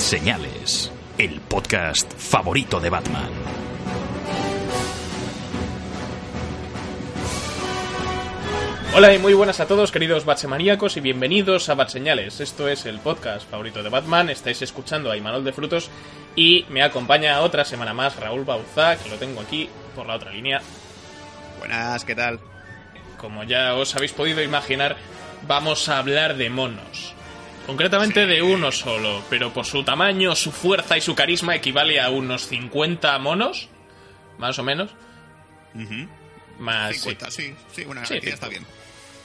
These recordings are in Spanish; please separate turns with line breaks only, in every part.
Señales, el podcast favorito de Batman.
Hola y muy buenas a todos, queridos Batsemaníacos, y bienvenidos a Batseñales. Esto es el podcast favorito de Batman. Estáis escuchando a Imanol de Frutos y me acompaña otra semana más Raúl Bauzá, que lo tengo aquí por la otra línea.
Buenas, ¿qué tal?
Como ya os habéis podido imaginar, vamos a hablar de monos. Concretamente de uno solo, pero por su tamaño, su fuerza y su carisma equivale a unos 50 monos, más o menos. Más, sí.
50, sí, sí, una
Sí,
está bien.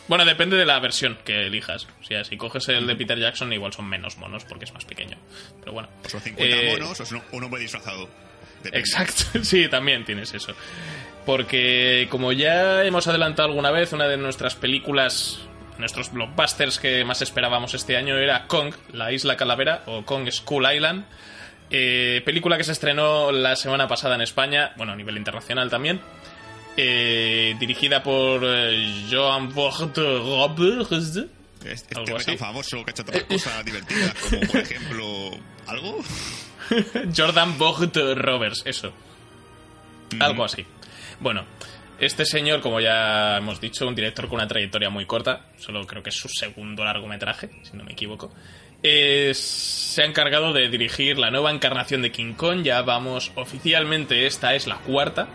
Bueno, depende de la versión que elijas. O sea, si coges el de Peter Jackson, igual son menos monos porque es más pequeño. Pero bueno.
O son 50
Eh,
monos o es un, un hombre disfrazado. Depende.
Exacto, sí, también tienes eso. Porque como ya hemos adelantado alguna vez, una de nuestras películas, nuestros blockbusters que más esperábamos este año era Kong, la isla calavera, o Kong School Island. Eh, película que se estrenó la semana pasada en España, bueno, a nivel internacional también. eh, dirigida por eh, Joan Robles.
Este,
algo así.
tan famoso que ha hecho otras cosas divertidas, como por ejemplo. ¿Algo?
Jordan Vogt Roberts, eso. Algo así. Bueno, este señor, como ya hemos dicho, un director con una trayectoria muy corta, solo creo que es su segundo largometraje, si no me equivoco, se ha encargado de dirigir la nueva encarnación de King Kong, ya vamos oficialmente, esta es la cuarta,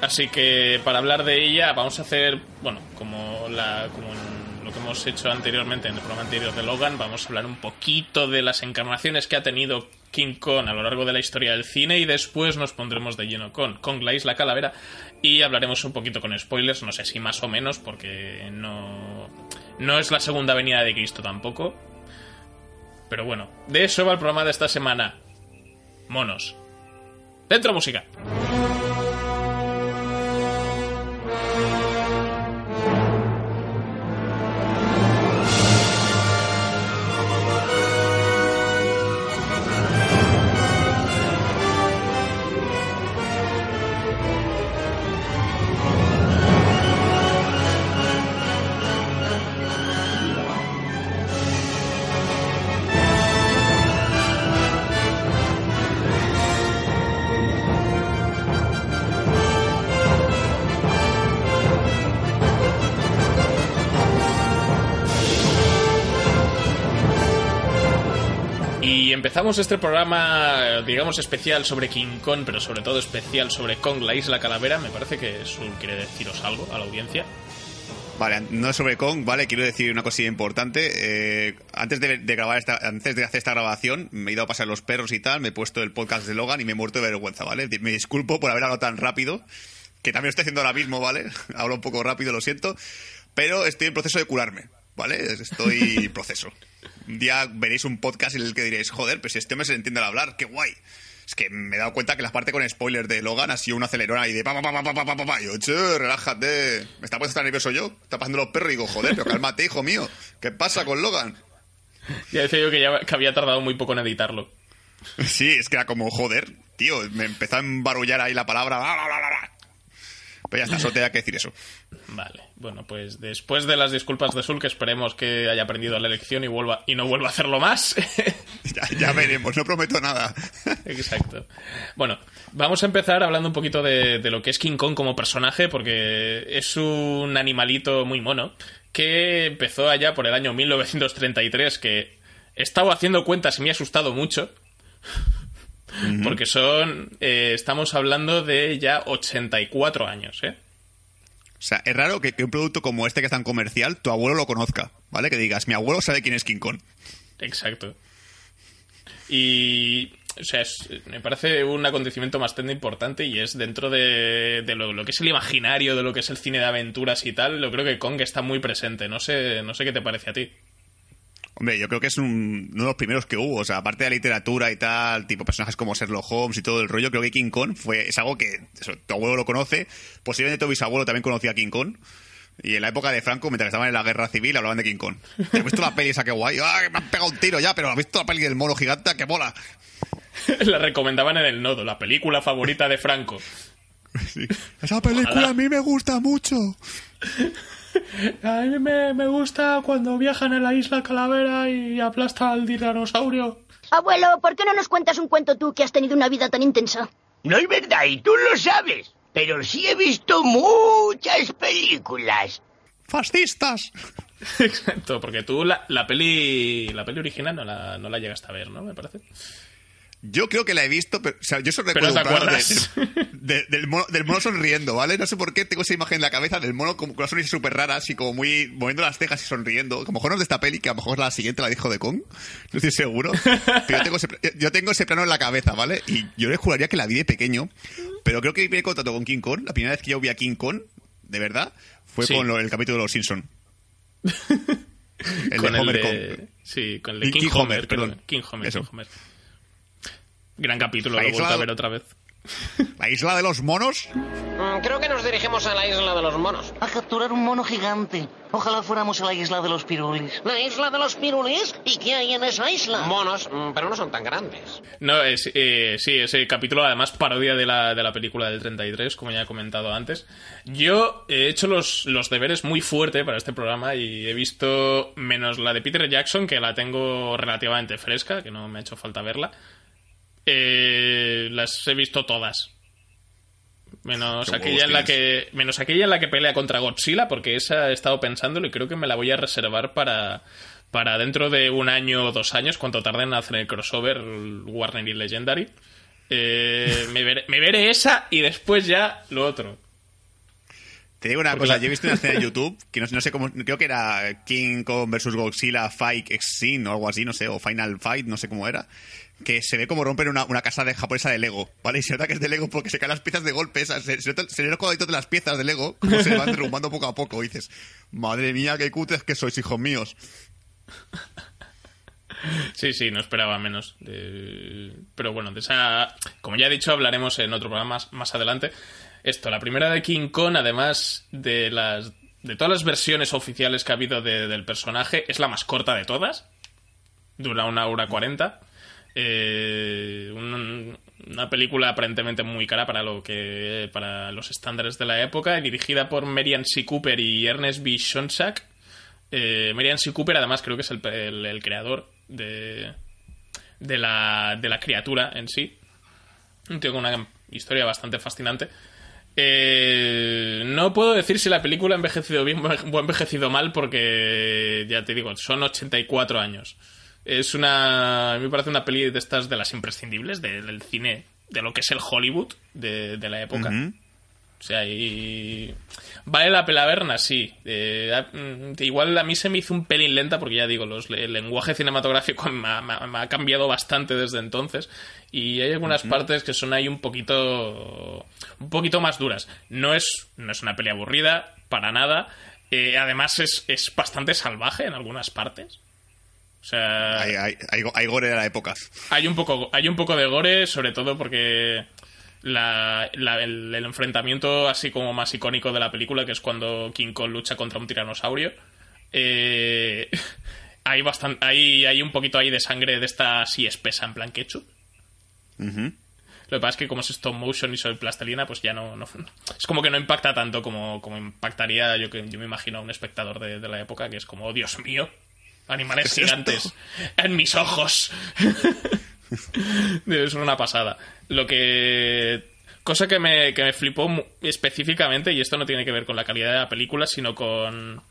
Así que para hablar de ella vamos a hacer, bueno, como, lo que hemos hecho anteriormente en el programa anterior de Logan, vamos a hablar un poquito de las encarnaciones que ha tenido King Kong a lo largo de la historia del cine y después nos pondremos de lleno con Kong la Isla Calavera y hablaremos un poquito con spoilers, no sé si más o menos, porque no, no es la segunda venida de Cristo tampoco. Pero bueno, de eso va el programa de esta semana. Monos. Dentro música. Y empezamos este programa, digamos, especial sobre King Kong, pero sobre todo especial sobre Kong, la isla calavera. Me parece que Sul quiere deciros algo a la audiencia.
Vale, no es sobre Kong, ¿vale? Quiero decir una cosilla importante. Eh, antes de, de grabar esta, antes de hacer esta grabación, me he ido a pasar los perros y tal, me he puesto el podcast de Logan y me he muerto de vergüenza, ¿vale? Me disculpo por haber hablado tan rápido, que también lo estoy haciendo ahora mismo, ¿vale? Hablo un poco rápido, lo siento, pero estoy en proceso de curarme, ¿vale? Estoy en proceso. Un día veréis un podcast en el que diréis, joder, pues si este hombre se entiende al hablar, qué guay. Es que me he dado cuenta que la parte con spoiler de Logan ha sido una acelerona y de pa pa pa pa pa pa pa pa yo, che, relájate. Me está poniendo estar nervioso yo. Está pasando los perros y digo, joder, pero cálmate, hijo mío. ¿Qué pasa con Logan?
Ya decía yo que, ya, que había tardado muy poco en editarlo.
Sí, es que era como, joder, tío. Me empezó a embarullar ahí la palabra. bla, bla, bla, bla, bla. Pero ya está, solo tenía que decir eso.
Vale, bueno, pues después de las disculpas de Sul, que esperemos que haya aprendido la lección y, vuelva, y no vuelva a hacerlo más.
Ya, ya veremos, no prometo nada.
Exacto. Bueno, vamos a empezar hablando un poquito de, de lo que es King Kong como personaje, porque es un animalito muy mono que empezó allá por el año 1933, que he estado haciendo cuentas y me ha asustado mucho. Porque son. eh, estamos hablando de ya 84 años, ¿eh?
O sea, es raro que, que un producto como este que es tan comercial, tu abuelo lo conozca, ¿vale? Que digas, mi abuelo sabe quién es King Kong.
Exacto. Y. O sea, es- me parece un acontecimiento bastante importante y es dentro de, de lo, lo que es el imaginario, de lo que es el cine de aventuras y tal. Yo creo que Kong está muy presente. No sé, no sé qué te parece a ti.
Hombre, yo creo que es un- uno de los primeros que hubo. O sea, aparte de la literatura y tal, tipo personajes como Sherlock Holmes y todo el rollo, creo que King Kong fue, es algo que eso, tu abuelo lo conoce. Posiblemente tu bisabuelo también conocía a King Kong. Y en la época de Franco, mientras estaban en la guerra civil, hablaban de King Kong. ¿Has visto la peli esa que guay? ¡Ah, me han pegado un tiro ya! Pero ¿has visto la peli del mono gigante? ¡Que mola!
La recomendaban en el nodo, la película favorita de Franco.
Sí. Esa película
Ojalá.
a mí me gusta mucho.
A mí me, me gusta cuando viajan a la isla Calavera y aplasta al tiranosaurio.
Abuelo, ¿por qué no nos cuentas un cuento tú que has tenido una vida tan intensa?
No es verdad, y tú lo sabes. Pero sí he visto muchas películas.
¡Fascistas!
Exacto, porque tú la, la peli la peli original no la, no la llegaste a ver, ¿no? Me parece.
Yo creo que la he visto, pero, o sea, yo solo recuerdo de- de- del, mono, del mono sonriendo, ¿vale? No sé por qué tengo esa imagen en la cabeza del mono con, con una sonrisa súper rara, así como muy moviendo las cejas y sonriendo. A lo mejor no es de esta peli, que a lo mejor la siguiente la dijo de Kong. No estoy seguro. Pero yo tengo, ese, yo tengo ese plano en la cabeza, ¿vale? Y yo le juraría que la vi de pequeño. Pero creo que primer contacto con King Kong, la primera vez que yo vi a King Kong, de verdad, fue
Sí.
con lo- el capítulo de Los Simpson. El
con
de Homer
el
Kong.
Sí, con el de
King
King,
Homer, perdón.
King Homer,
Eso.
King Homer. Gran capítulo,
La
lo he vuelto a ver otra vez.
La isla de los monos.
Mm, Creo que nos dirigimos a la isla de los monos.
A capturar un mono gigante. Ojalá fuéramos a la isla de los pirulis.
¿La isla de los pirulis? ¿Y qué hay en esa isla? Monos, mm, pero no son tan grandes.
No, es, eh, sí, ese capítulo además parodia de la, de la película del 33, como ya he comentado antes. Yo he hecho los, los deberes muy fuerte para este programa y he visto menos la de Peter Jackson, que la tengo relativamente fresca, que no me ha hecho falta verla. Eh, las he visto todas. Menos
¿Qué
aquella en la que. Menos aquella en la que pelea contra Godzilla, porque esa he estado pensándolo y creo que me la voy a reservar para. Para dentro de un año o dos años, cuando tarden en hacer el crossover Warner y Legendary. Eh, me, veré, me veré esa y después ya lo otro.
Te digo una
Porque
cosa,
la-
yo he visto una escena en YouTube que no, no sé cómo, creo que era King Kong versus Godzilla Fight Scene o algo así, no sé, o Final Fight, no sé cómo era, que se ve como rompen una, una casa de japonesa de Lego, ¿vale? Y se nota que es de Lego porque se caen las piezas de golpe, esas, se, se, nota- se los cuadraditos de las piezas de Lego, como se van derrumbando poco a poco, y dices, madre mía, qué cutres que sois, hijos míos.
Sí, sí, no esperaba menos. de- Pero bueno, de esa. Como ya he dicho, hablaremos en otro programa más, más adelante. Esto, la primera de King Kong, además de las. De todas las versiones oficiales que ha habido de- del personaje, es la más corta de todas. Dura una hora cuarenta. Eh, un- una película aparentemente muy cara para lo que para los estándares de la época dirigida por Marian C. Cooper y Ernest B. Shonsack eh, Marian C. Cooper, además, creo que es el- el creador de, de, la, de la criatura en sí. Un tío con una historia bastante fascinante. Eh, no puedo decir si la película ha envejecido bien o ha envejecido mal, porque ya te digo, son 84 años. Es una. A mí me parece una peli de estas de las imprescindibles de- del cine, de lo que es el Hollywood de, la época. O sea, y... Vale la pena verla, sí. Eh, mm, igual a mí se me hizo un pelín lenta porque ya digo, los, el lenguaje cinematográfico me ha, me cambiado bastante desde entonces y hay algunas partes que son ahí un poquito un poquito más duras. No es, no es una peli aburrida, para nada. Eh, además es, es bastante salvaje en algunas partes. O sea,
Hay, hay, hay, hay gore de la época.
hay un poco hay un poco de gore sobre todo porque la- la- el, el enfrentamiento así como más icónico de la película que es cuando King Kong lucha contra un tiranosaurio eh, hay bastante hay, hay un poquito ahí de sangre de esta así espesa en plan ketchup
Ujú.
lo que pasa es que como es stop motion y soy plastelina, pues ya no, no- Es como que no impacta tanto como, como impactaría, yo que yo me imagino, a un espectador de, de la época, que es como, oh, Dios mío, animales gigantes en mis ojos. Ser una pasada. Lo que... Cosa que me, que me flipó específicamente, y esto no tiene que ver con la calidad de la película, sino con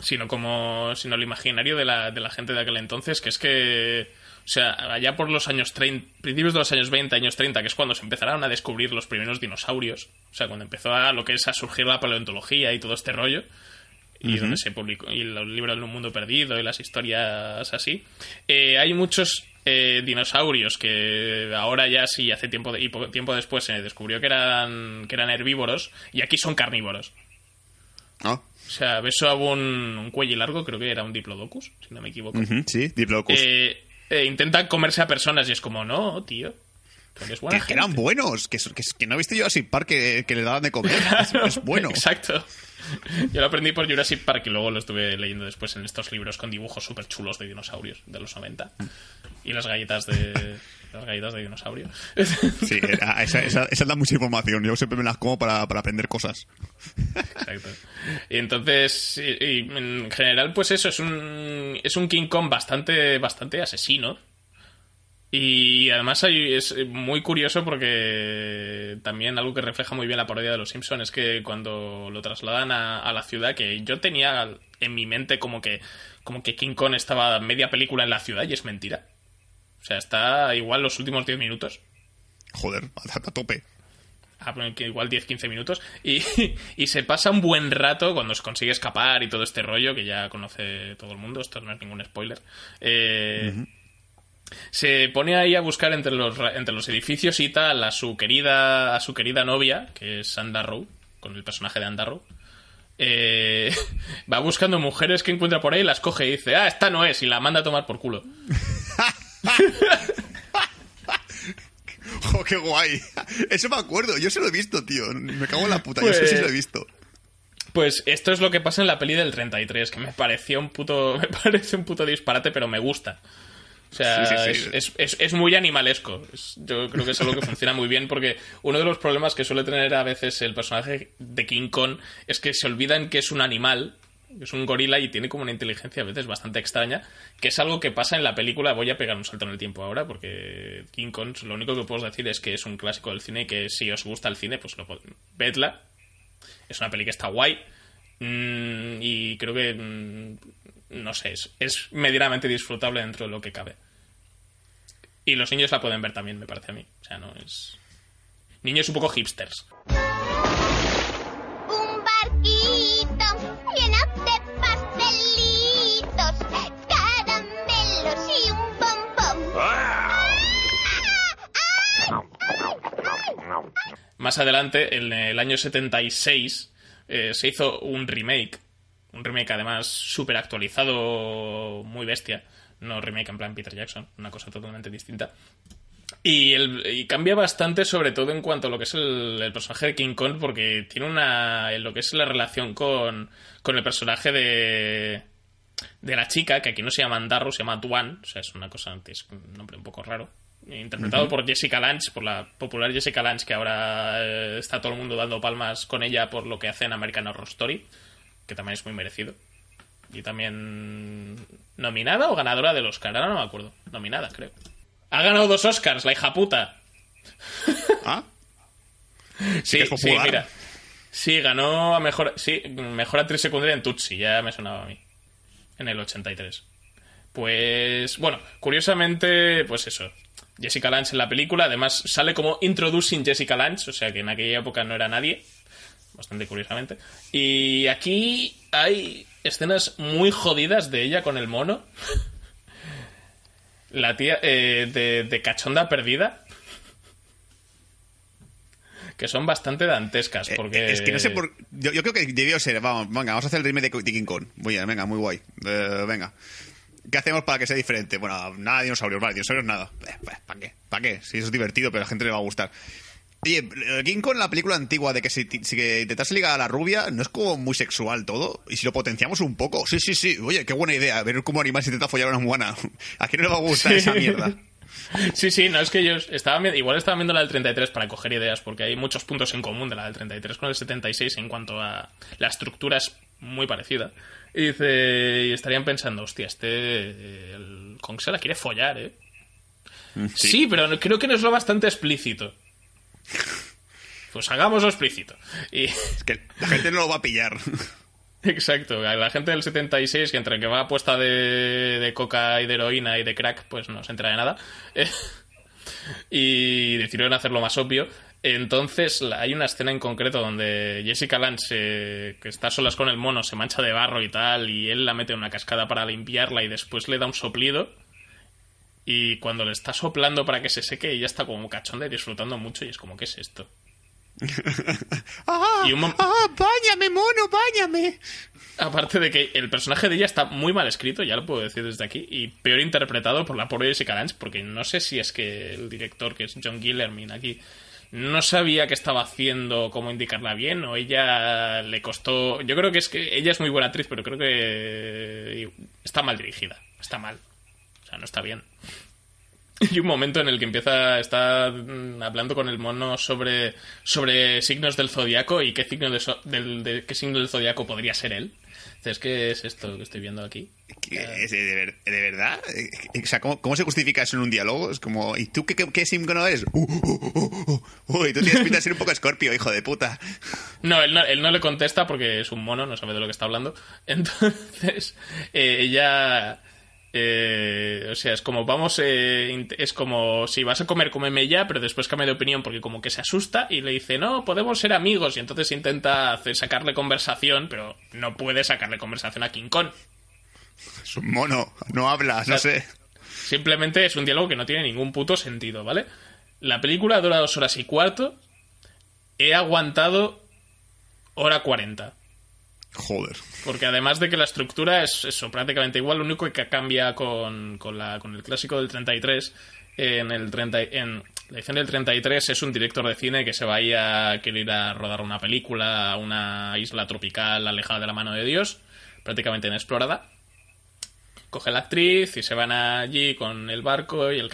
sino como sino el imaginario de la, de la gente de aquel entonces, que es que, o sea, allá por los años 30, principios de los años 20, años 30, que es cuando se empezaron a descubrir los primeros dinosaurios, o sea, cuando empezó a lo que es a surgir la paleontología y todo este rollo, y donde se publicó, y los libros del mundo perdido y las historias así, eh, hay muchos eh, dinosaurios que ahora ya sí, hace tiempo, de- y poco tiempo después se descubrió que eran, que eran herbívoros, y aquí son carnívoros.
¿No?
O sea, beso a un, un cuello largo, creo que era un Diplodocus, si no me equivoco.
Sí, Diplodocus.
Eh, eh, intentan comerse a personas y es como, no, tío. tú eres buena
que, eran
gente".
buenos, que, que, que no he visto yo así Park que, que le daban de comer. Es, es bueno.
Exacto. Yo lo aprendí por Jurassic Park y luego lo estuve leyendo después en estos libros con dibujos súper chulos de dinosaurios de los 90. Y las galletas de. Las galletas de dinosaurio.
Sí, era- esa, esa, esa da mucha información. Yo siempre me las como para, para aprender cosas.
Exacto. Y entonces, y- y en general, pues eso, es un, es un King Kong bastante, bastante asesino. Y además hay- es muy curioso porque también algo que refleja muy bien la parodia de los Simpsons es que cuando lo trasladan a, a la ciudad, que yo tenía en mi mente como que, como que King Kong estaba media película en la ciudad y es mentira. O sea, está igual los últimos 10 minutos.
Joder, a, a tope.
Ah, que igual 10-15 minutos. Y, y se pasa un buen rato cuando se consigue escapar y todo este rollo que ya conoce todo el mundo. Esto no es ningún spoiler. Eh, Se pone ahí a buscar entre los, entre los edificios y tal a su querida, a su querida novia, que es Andarrow, con el personaje de Andarrow. Eh, va buscando mujeres que encuentra por ahí, las coge y dice, ah, esta no es, y la manda a tomar por culo.
Jo, qué guay. Eso me acuerdo. Yo se lo he visto, tío. Me cago en la puta. Yo
Pues-
eso sí lo he visto.
Pues esto es lo que pasa en la peli del 33, que me pareció un puto. Me parece un puto disparate, pero me gusta. O sea,
Sí, sí, sí.
Es, es- es- muy animalesco. Es- yo creo que es algo que funciona muy bien porque uno de los problemas que suele tener a veces el personaje de King Kong es que se olvidan que es un animal, que es un gorila y tiene como una inteligencia a veces bastante extraña, que es algo que pasa en la película. Voy a pegar un salto en el tiempo ahora porque King Kong, lo único que puedo decir es que es un clásico del cine y que si os gusta el cine, pues lo vedla. Es una peli que está guay. Mm, y creo que. mm, no sé, es, es medianamente disfrutable dentro de lo que cabe. Y los niños la pueden ver también, me parece a mí. O sea, no es. Niños un poco hipsters.
Un barquito lleno de pastelitos, caramelos y un bombón.
Más adelante, en el año 76, eh, se hizo un remake. Un remake además súper actualizado, muy bestia. No remake en plan Peter Jackson, una cosa totalmente distinta. Y, el- y cambia bastante, sobre todo en cuanto a lo que es el, el personaje de King Kong, porque tiene una. en lo que es la relación con, con el personaje de. de la chica, que aquí no se llama Andarro, se llama Tuan. O sea, es una cosa. es un nombre un poco raro. Interpretado por Jessica Lange, por la popular Jessica Lange, que ahora eh, está todo el mundo dando palmas con ella por lo que hace en American Horror Story, que también es muy merecido. Y también nominada o ganadora del Oscar, ahora no me acuerdo. Nominada, creo. Ha ganado dos Oscars, la hija puta.
¿Ah?
Sí, sí, mira. Sí, ganó a mejor, sí, mejor actriz secundaria en Tutsi, ya me sonaba a mí. En el 83. Pues, bueno, curiosamente, pues eso. Jessica Lange en la película, además sale como Introducing Jessica Lange, o sea que en aquella época no era nadie. Bastante curiosamente. Y aquí hay escenas muy jodidas de ella con el mono. La tía eh, de, de cachonda perdida. Que son bastante dantescas,
Eh,
porque...
Es que no sé por. Yo, yo creo que debió ser. Vamos, venga, vamos a hacer el remake de, King Kong. Muy bien, venga, muy guay. Eh, venga. ¿Qué hacemos para que sea diferente? Bueno, nada de dinosaurios, vale, dinosaurios nada. ¿Para qué? ¿Para qué? Si eso es divertido, pero a la gente le va a gustar. Oye, eh, King Kong, la película antigua de que si, si que intentase ligar a la rubia, ¿no es como muy sexual todo? Y si lo potenciamos un poco. Sí, sí, sí. Oye, qué buena idea. Ver cómo animal se intenta follar a una humana. ¿A quién no le va a gustar
Sí.
esa mierda?
Sí, sí, no, es que ellos estaban vi- igual estaban viendo la del 33 para coger ideas, porque hay muchos puntos en común de la del 33 con el 76 en cuanto a la estructura es muy parecida. Y dice, y estarían pensando, hostia, este el Kong se la quiere follar, ¿eh? Sí. pero creo que no es lo bastante explícito. Pues hagámoslo explícito. Y
Es que la gente no lo va a pillar.
Exacto, la gente del 76, que entre que va apuesta de, de coca y de heroína y de crack, pues no se entera de nada. Eh, y decidieron hacerlo más obvio. Entonces hay una escena en concreto donde Jessica Lange, eh, que está a solas con el mono, se mancha de barro y tal, y él la mete en una cascada para limpiarla y después le da un soplido. Y cuando le está soplando para que se seque, ella está como cachonda y disfrutando mucho y es como, ¿qué es esto?
¡Ah!
Y un
¡Ah! ¡Báñame, mono, báñame!
Aparte de que el personaje de ella está muy mal escrito, ya lo puedo decir desde aquí, y peor interpretado por la pobre Jessica Lange, porque no sé si es que el director, que es John Gillermin aquí, no sabía qué estaba haciendo, cómo indicarla bien, o ella le costó... Yo creo que es que ella es muy buena actriz, pero creo que está mal dirigida, está mal, o sea, no está bien. Y un momento en el que empieza, está mm, hablando con el mono sobre, sobre signos del zodiaco y qué signo, de, so- del, de- qué signo del zodiaco podría ser él. Dices, ¿qué es esto que estoy viendo aquí?
¿Qué- es de, ver- de verdad? Eh, O sea, ¿cómo, cómo se justifica eso en un diálogo? Es como, ¿y tú qué, qué, qué símbolo eres? Uh, uh, uh, uh, uh. Uy, tú tienes pinta de ser un poco escorpio, hijo de puta.
No él, no, él no le contesta porque es un mono, no sabe de lo que está hablando. Entonces, eh, ella... eh, o sea, es como vamos, eh, es como si vas a comer, cómeme ya, pero después cambia de opinión porque como que se asusta y le dice, no, podemos ser amigos. Y entonces intenta hacer, sacarle conversación, pero no puede sacarle conversación a King Kong.
Es un mono, no habla, no
sea,
sé.
Simplemente es un diálogo que no tiene ningún puto sentido, ¿vale? La película dura dos horas y cuarto. He aguantado hora cuarenta.
Joder.
Porque además de que la estructura es eso, prácticamente igual, lo único que cambia con, con, la, con el clásico del 33, en, el 30, en la edición del 33 es un director de cine que se va a a querer ir a rodar una película a una isla tropical alejada de la mano de Dios, prácticamente inexplorada. Coge la actriz y se van allí con el barco y el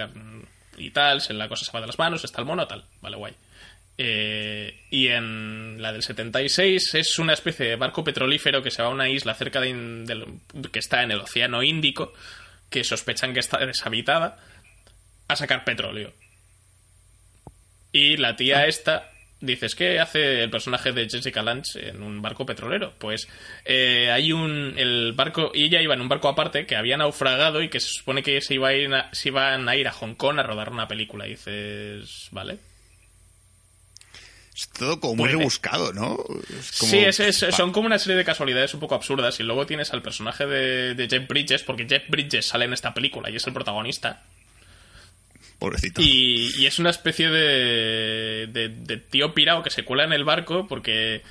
y tal, la cosa se va de las manos, está el mono, tal, vale, guay. Eh, y en la del 76 es una especie de barco petrolífero que se va a una isla cerca de, que está en el Océano Índico, que sospechan que está deshabitada, a sacar petróleo. Y la tía esta dices, ¿qué hace el personaje de Jessica Lange en un barco petrolero? Pues eh, hay un. El barco. Y ella iba en un barco aparte que había naufragado y que se supone que se, iba a ir a- se iban a ir a Hong Kong a rodar una película. Y dices, ¿vale?
Es todo como muy
Puede.
rebuscado, ¿no? Es como-
Sí, es, son como una serie de casualidades un poco absurdas. Y luego tienes al personaje de, de Jeff Bridges, porque Jeff Bridges sale en esta película y es el protagonista.
Pobrecito.
Y, y es una especie de, de, de tío pirao que se cuela en el barco porque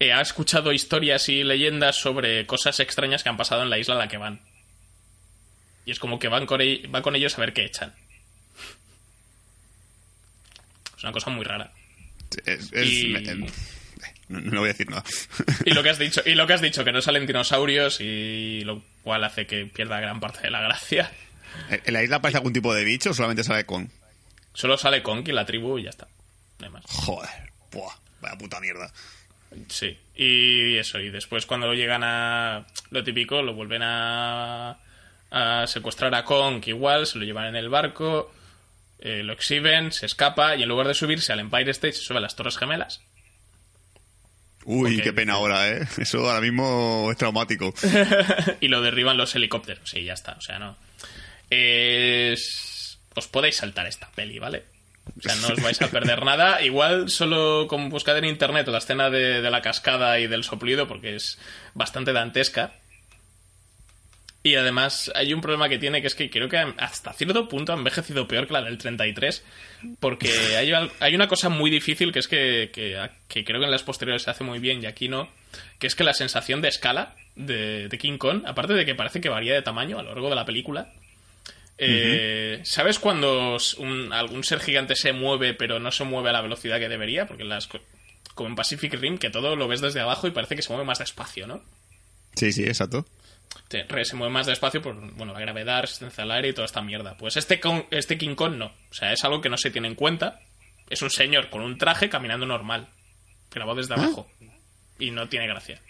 eh, ha escuchado historias y leyendas sobre cosas extrañas que han pasado en la isla a la que van. Y es como que van con, e- va con ellos a ver qué echan. Es una cosa muy rara.
Es- es-
y-
em, no, no voy a decir nada.
Y lo que has dicho, y lo que has dicho, que no salen dinosaurios y lo cual hace que pierda gran parte de la gracia.
¿En la isla aparece algún tipo de bicho o solamente sale con?
Solo sale Kong y la tribu y ya está. No hay más.
Joder. Buah, vaya puta mierda.
Sí, y eso, y después cuando lo llegan a lo típico, lo vuelven a, a secuestrar a Kong, igual, se lo llevan en el barco, eh, lo exhiben, se escapa y en lugar de subirse al Empire State se sube a las Torres Gemelas.
Uy, qué pena ahora, ¿eh? Eso ahora mismo es traumático.
y lo derriban los helicópteros. Sí, ya está, o sea, no. Es... Os podéis saltar esta peli, ¿vale? O sea, no os vais a perder nada. Igual solo con buscad en internet la escena de, de la cascada y del soplido, porque es bastante dantesca. Y además hay un problema que tiene, que es que creo que hasta cierto punto ha envejecido peor que la del 33, porque hay, hay una cosa muy difícil que es que, que, que creo que en las posteriores se hace muy bien y aquí no, que es que la sensación de escala de, de King Kong, aparte de que parece que varía de tamaño a lo largo de la película, eh, ¿sabes cuando un- algún ser gigante se mueve pero no se mueve a la velocidad que debería? Porque las, co- como en Pacific Rim, que todo lo ves desde abajo y parece que se mueve más despacio, ¿no?
Sí, sí, exacto.
Se mueve más despacio por bueno, la gravedad, resistencia al aire y toda esta mierda. Pues este, Kong- este King Kong no. O sea, es algo que no se tiene en cuenta. Es un señor con un traje caminando normal. Grabado desde abajo. Y no tiene gracia.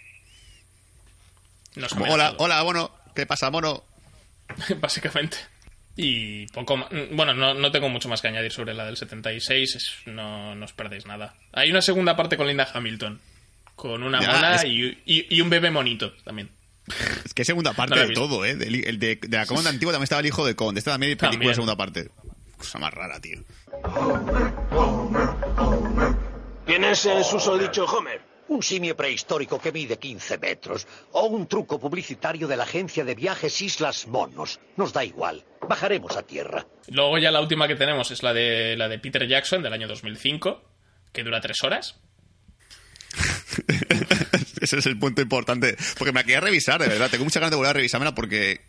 Como, hola, hola, mono. ¿Qué pasa, mono?
básicamente. Y poco más. Bueno, no, no tengo mucho más que añadir sobre la del 76. es- no, no os perdéis nada. Hay una segunda parte con Linda Hamilton. Con una
Ya,
mona
es-
y, y- y un bebé monito también.
Es que es segunda parte
No
de todo, ¿eh? De, de la Conde antigua también estaba el hijo de Conde. Esta también película
También.
segunda parte. Cosa más rara, tío.
¿Quién es el susodicho Homer?
Un simio prehistórico que mide 15 metros. O un truco publicitario de la agencia de viajes Islas Monos. Nos da igual. Bajaremos a tierra.
Luego ya la última que tenemos es la de la de Peter Jackson del año 2005, que dura tres horas.
Ese es el punto importante. Porque me la quería revisar, de verdad. Tengo mucha ganas de volver a revisármela porque,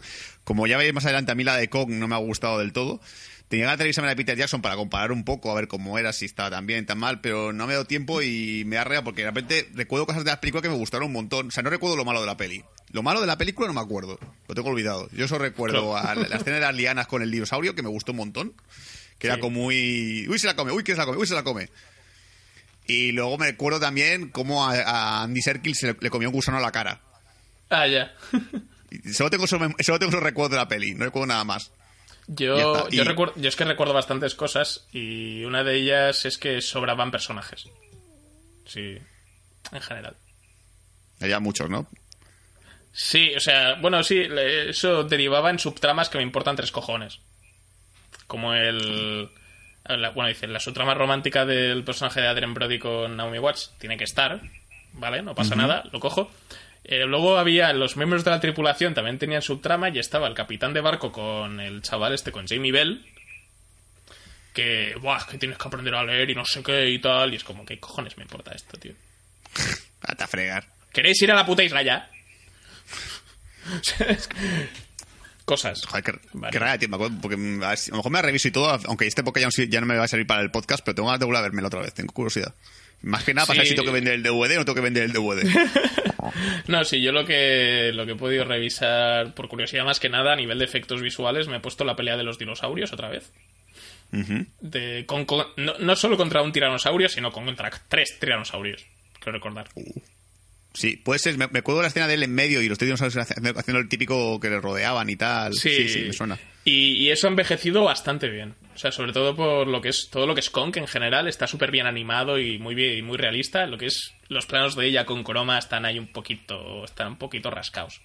como ya veis más adelante, a mí la de Kong no me ha gustado del todo. Tenía ganas de revisarme la de Peter Jackson para comparar un poco, a ver cómo era, si estaba tan bien, tan mal, pero no me he dado tiempo y me da rea porque de repente recuerdo cosas de la película que me gustaron un montón. O sea, no recuerdo lo malo de la peli. Lo malo de la película no me acuerdo. Lo tengo olvidado. Yo solo recuerdo a la, la escena de las lianas con el dinosaurio, que me gustó un montón. Que era como muy... Uy, se la come, uy, que se la come, uy, se la come. Y luego me recuerdo también cómo a, a Andy Serkis se le, le comió un gusano a la cara.
Ah, ya.
Solo tengo esos, solo tengo esos recuerdos de la peli, no recuerdo nada más.
Yo, yo,
Y-
recuerdo, yo es que recuerdo bastantes cosas y una de ellas es que sobraban personajes. Sí, en general.
Había muchos, ¿no?
Sí, o sea, bueno, sí, eso derivaba en subtramas que me importan tres cojones. Como el... la- bueno, dice, la subtrama romántica del personaje de Adrien Brody con Naomi Watts tiene que estar, ¿vale? No pasa nada, lo cojo. Eh, luego había los miembros de la tripulación, también tenían subtrama y estaba el capitán de barco con el chaval este, con Jamie Bell. Que, buah, que tienes que aprender a leer y no sé qué y tal. Y es como, ¿qué cojones me importa esto, tío?
Hasta fregar.
¿Queréis ir a la puta isla ya? Cosas.
Joder, qué,
Vale.
qué rara, acuerdo, porque a, ver si- a lo mejor me la reviso y todo, aunque este época ya, no sir- ya no me va a servir para el podcast, pero tengo ganas de volver a vermela otra vez. Tengo curiosidad. Más que nada para
Sí.
saber si tengo que vender el DVD o no tengo que vender el DVD.
No, sí, yo lo que, lo que he podido revisar, por curiosidad más que nada, a nivel de efectos visuales, me he puesto la pelea de los dinosaurios otra vez.
Ujú.
De, con- con- no, no solo contra un tiranosaurio, sino contra tres tiranosaurios. Quiero recordar.
Sí, puede ser. Me, me acuerdo de la escena de él en medio y los dinosaurios haciendo, haciendo el típico que le rodeaban y tal. Sí, sí, me suena.
Y, y eso ha envejecido bastante bien. O sea, sobre todo por lo que es todo lo que es Kong en general, está súper bien animado y muy bien y muy realista. Lo que es los planos de ella con croma están ahí un poquito, están un poquito rascados.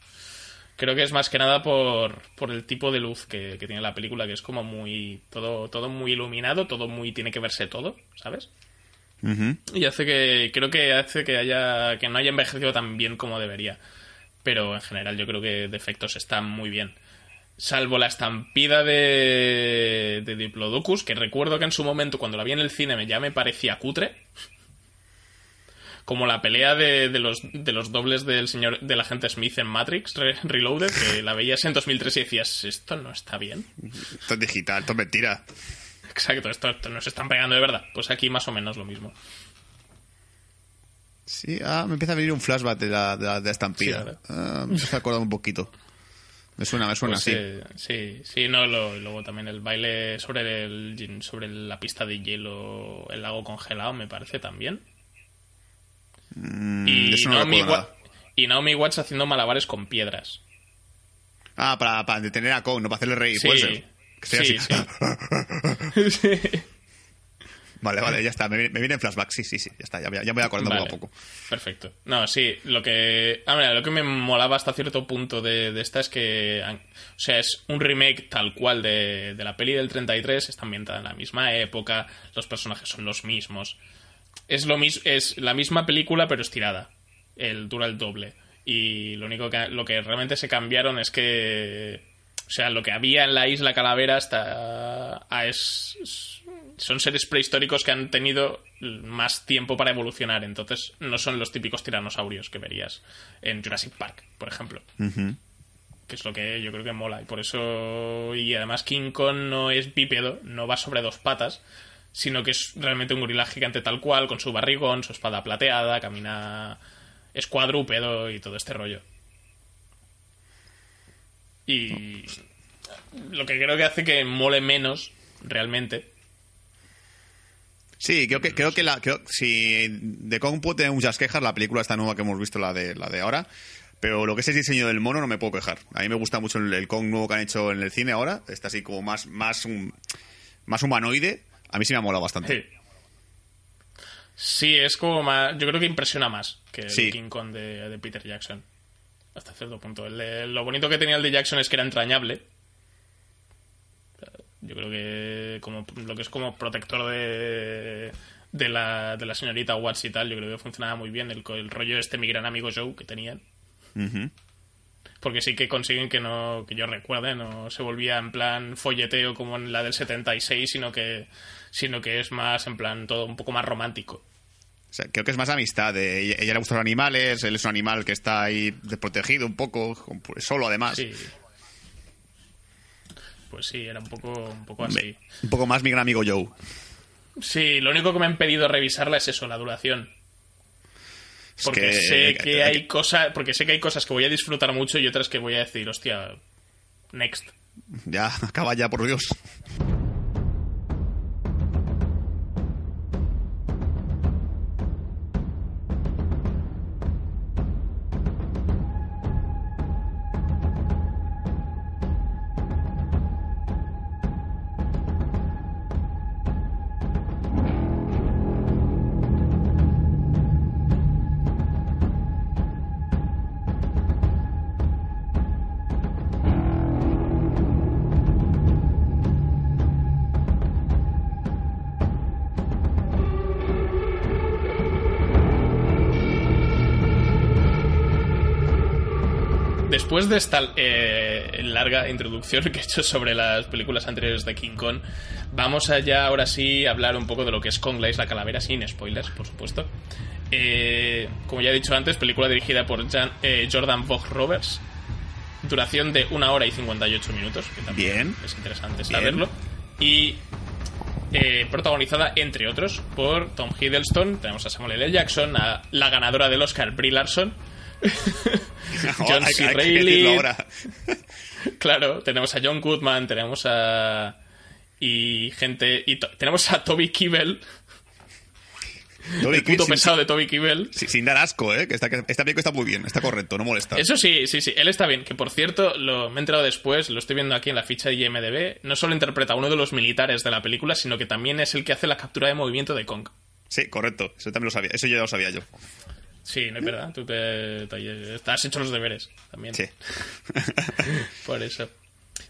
Creo que es más que nada por, por el tipo de luz que, que tiene la película, que es como muy todo todo muy iluminado, todo muy tiene que verse todo, ¿sabes? Y hace que creo que hace que haya que no haya envejecido tan bien como debería. Pero en general yo creo que de efectos están muy bien. Salvo la estampida de, de Diplodocus, que recuerdo que en su momento cuando la vi en el cine me, ya me parecía cutre. Como la pelea de, de los, de los dobles del señor del agente Smith en Matrix Re- Reloaded, que la veías en 2003 y decías, esto no está bien.
Esto es digital, esto es mentira.
Exacto, esto, esto no se están pegando de verdad. Pues aquí más o menos lo mismo.
Sí, ah, me empieza a venir un flashback de la, de la, de estampida. Ah, me estoy acordando un poquito. Me suena, me suena,
Pues,
sí.
eh, sí, sí, no, lo- luego también el baile sobre el sobre la pista de hielo, el lago congelado, me parece también.
Mm,
y,
eso no
Naomi
nada.
Y Naomi Watts haciendo malabares con piedras.
Ah, para, para detener a Kong, no para hacerle reír,
Sí.
puede ser.
Sí,
así.
sí.
Vale, vale, ya está. Me, viene- me viene en flashback, sí, sí, sí. Ya está, ya, ya me voy acordando
Vale,
poco a poco.
Perfecto. No, sí, lo que. Ah, mira, lo que me molaba hasta cierto punto de, de esta es que. O sea, es un remake tal cual de, de la peli del 33, está ambientada en la misma época, los personajes son los mismos. Es, lo mis, es la misma película, pero estirada. El, dura el doble. Y lo único que, lo que realmente se cambiaron es que. O sea, lo que había en la isla Calavera está. ah, es, es- son seres prehistóricos que han tenido más tiempo para evolucionar. Entonces, no son los típicos tiranosaurios que verías en Jurassic Park, por ejemplo. Que es lo que yo creo que mola. Y por eso. Y además, King Kong no es bípedo, no va sobre dos patas. Sino que es realmente un gorila gigante tal cual, con su barrigón, su espada plateada, camina. Es cuadrúpedo y todo este rollo. Y. Lo que creo que hace que mole menos, realmente,
Sí, creo que, creo que la, creo, si de Kong puedo tener muchas quejas, la película esta nueva que hemos visto, la de, la de ahora, pero lo que es el diseño del mono no me puedo quejar. A mí me gusta mucho el, el Kong nuevo que han hecho en el cine ahora, está así como más, más, un- más humanoide, a mí sí me ha molado bastante.
Sí. Sí, es como más. Yo creo que impresiona más que el
Sí.
King Kong de, de Peter Jackson. Hasta cierto punto. El de- lo bonito que tenía el de Jackson es que era entrañable. Yo creo que como lo que es como protector de, de, la, de la señorita Watts y tal, yo creo que funcionaba muy bien el, el rollo de este mi gran amigo Joe que tenían. Porque sí que consiguen que no, que yo recuerde, no se volvía en plan folleteo como en la del 76, sino que, sino que es más en plan todo un poco más romántico.
O sea, creo que es más amistad. de ella, ella le gustan los animales, él es un animal que está ahí desprotegido un poco, solo además.
Sí. Pues sí, era un poco, un poco así.
Un poco más mi gran amigo Joe.
Sí, lo único que me han pedido revisarla es eso, la duración.
Es
Porque
que-
sé
que-
que hay cosas, porque sé que hay cosas que voy a disfrutar mucho y otras que voy a decir, hostia, next.
Ya, acaba ya, por Dios.
De esta eh, larga introducción que he hecho sobre las películas anteriores de King Kong, vamos allá ahora sí a hablar un poco de lo que es Kong la Isla Calavera, sin spoilers, por supuesto. Eh, como ya he dicho antes, película dirigida por Jan- eh, Jordan Vogt Roberts, duración de una hora y 58 minutos, que también
Bien.
es interesante
Bien.
saberlo. Y protagonizada, entre otros, por Tom Hiddleston, tenemos a Samuel L. Jackson, a la ganadora del Oscar, Brie Larson, John C.
hay que ahora.
Claro, tenemos a John Goodman, tenemos a. Y gente. Y tenemos a Toby Kibble,
Toby
el puto
sin-
pesado de Toby Kibble.
sin, sin dar asco, ¿eh? Que está, que está bien, que está muy bien, está correcto, no molesta.
Eso sí, sí, sí, él está bien. Que por cierto, lo, me he enterado después, lo estoy viendo aquí en la ficha de IMDb. No solo interpreta a uno de los militares de la película, sino que también es el que hace la captura de movimiento de Kong.
Sí, correcto, eso también lo sabía, eso ya lo sabía yo.
Sí, no es verdad. Tú te, te- has hecho los deberes también.
Sí.
Por eso.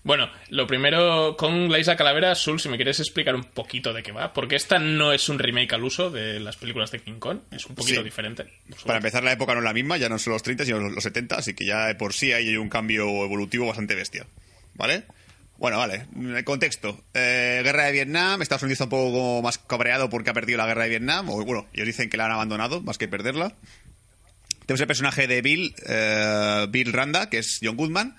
Bueno, lo primero con la Isla Calavera, Sul, si me quieres explicar un poquito de qué va, porque esta no es un remake al uso de las películas de King Kong, es un poquito
Sí.
diferente.
Para empezar, la época no es la misma, ya no son los 30, sino los 70, así que ya de por sí hay un cambio evolutivo bastante bestia. ¿Vale? Bueno, vale. El contexto. Eh, guerra de Vietnam. Estados Unidos está un poco más cabreado porque ha perdido la guerra de Vietnam. O bueno, ellos dicen que la han abandonado más que perderla. Tenemos el personaje de Bill, eh, Bill Randa, que es John Goodman,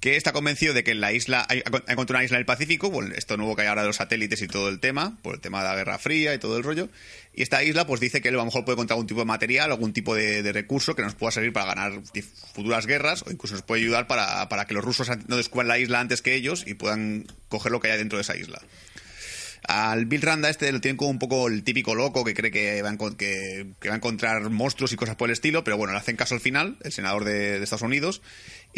que está convencido de que en la isla hay, ha encontrado una isla en el Pacífico, bueno, esto nuevo que hay ahora de los satélites y todo el tema, por el tema de la Guerra Fría y todo el rollo. Y esta isla, pues dice que él a lo mejor puede encontrar algún tipo de material, algún tipo de, recurso que nos pueda servir para ganar futuras guerras, o incluso nos puede ayudar para, para que los rusos no descubran la isla antes que ellos y puedan coger lo que hay dentro de esa isla. Al Bill Randa este lo tienen como un poco el típico loco que cree que va, a, que, que va a encontrar monstruos y cosas por el estilo, pero bueno, le hacen caso al final, el senador de Estados Unidos,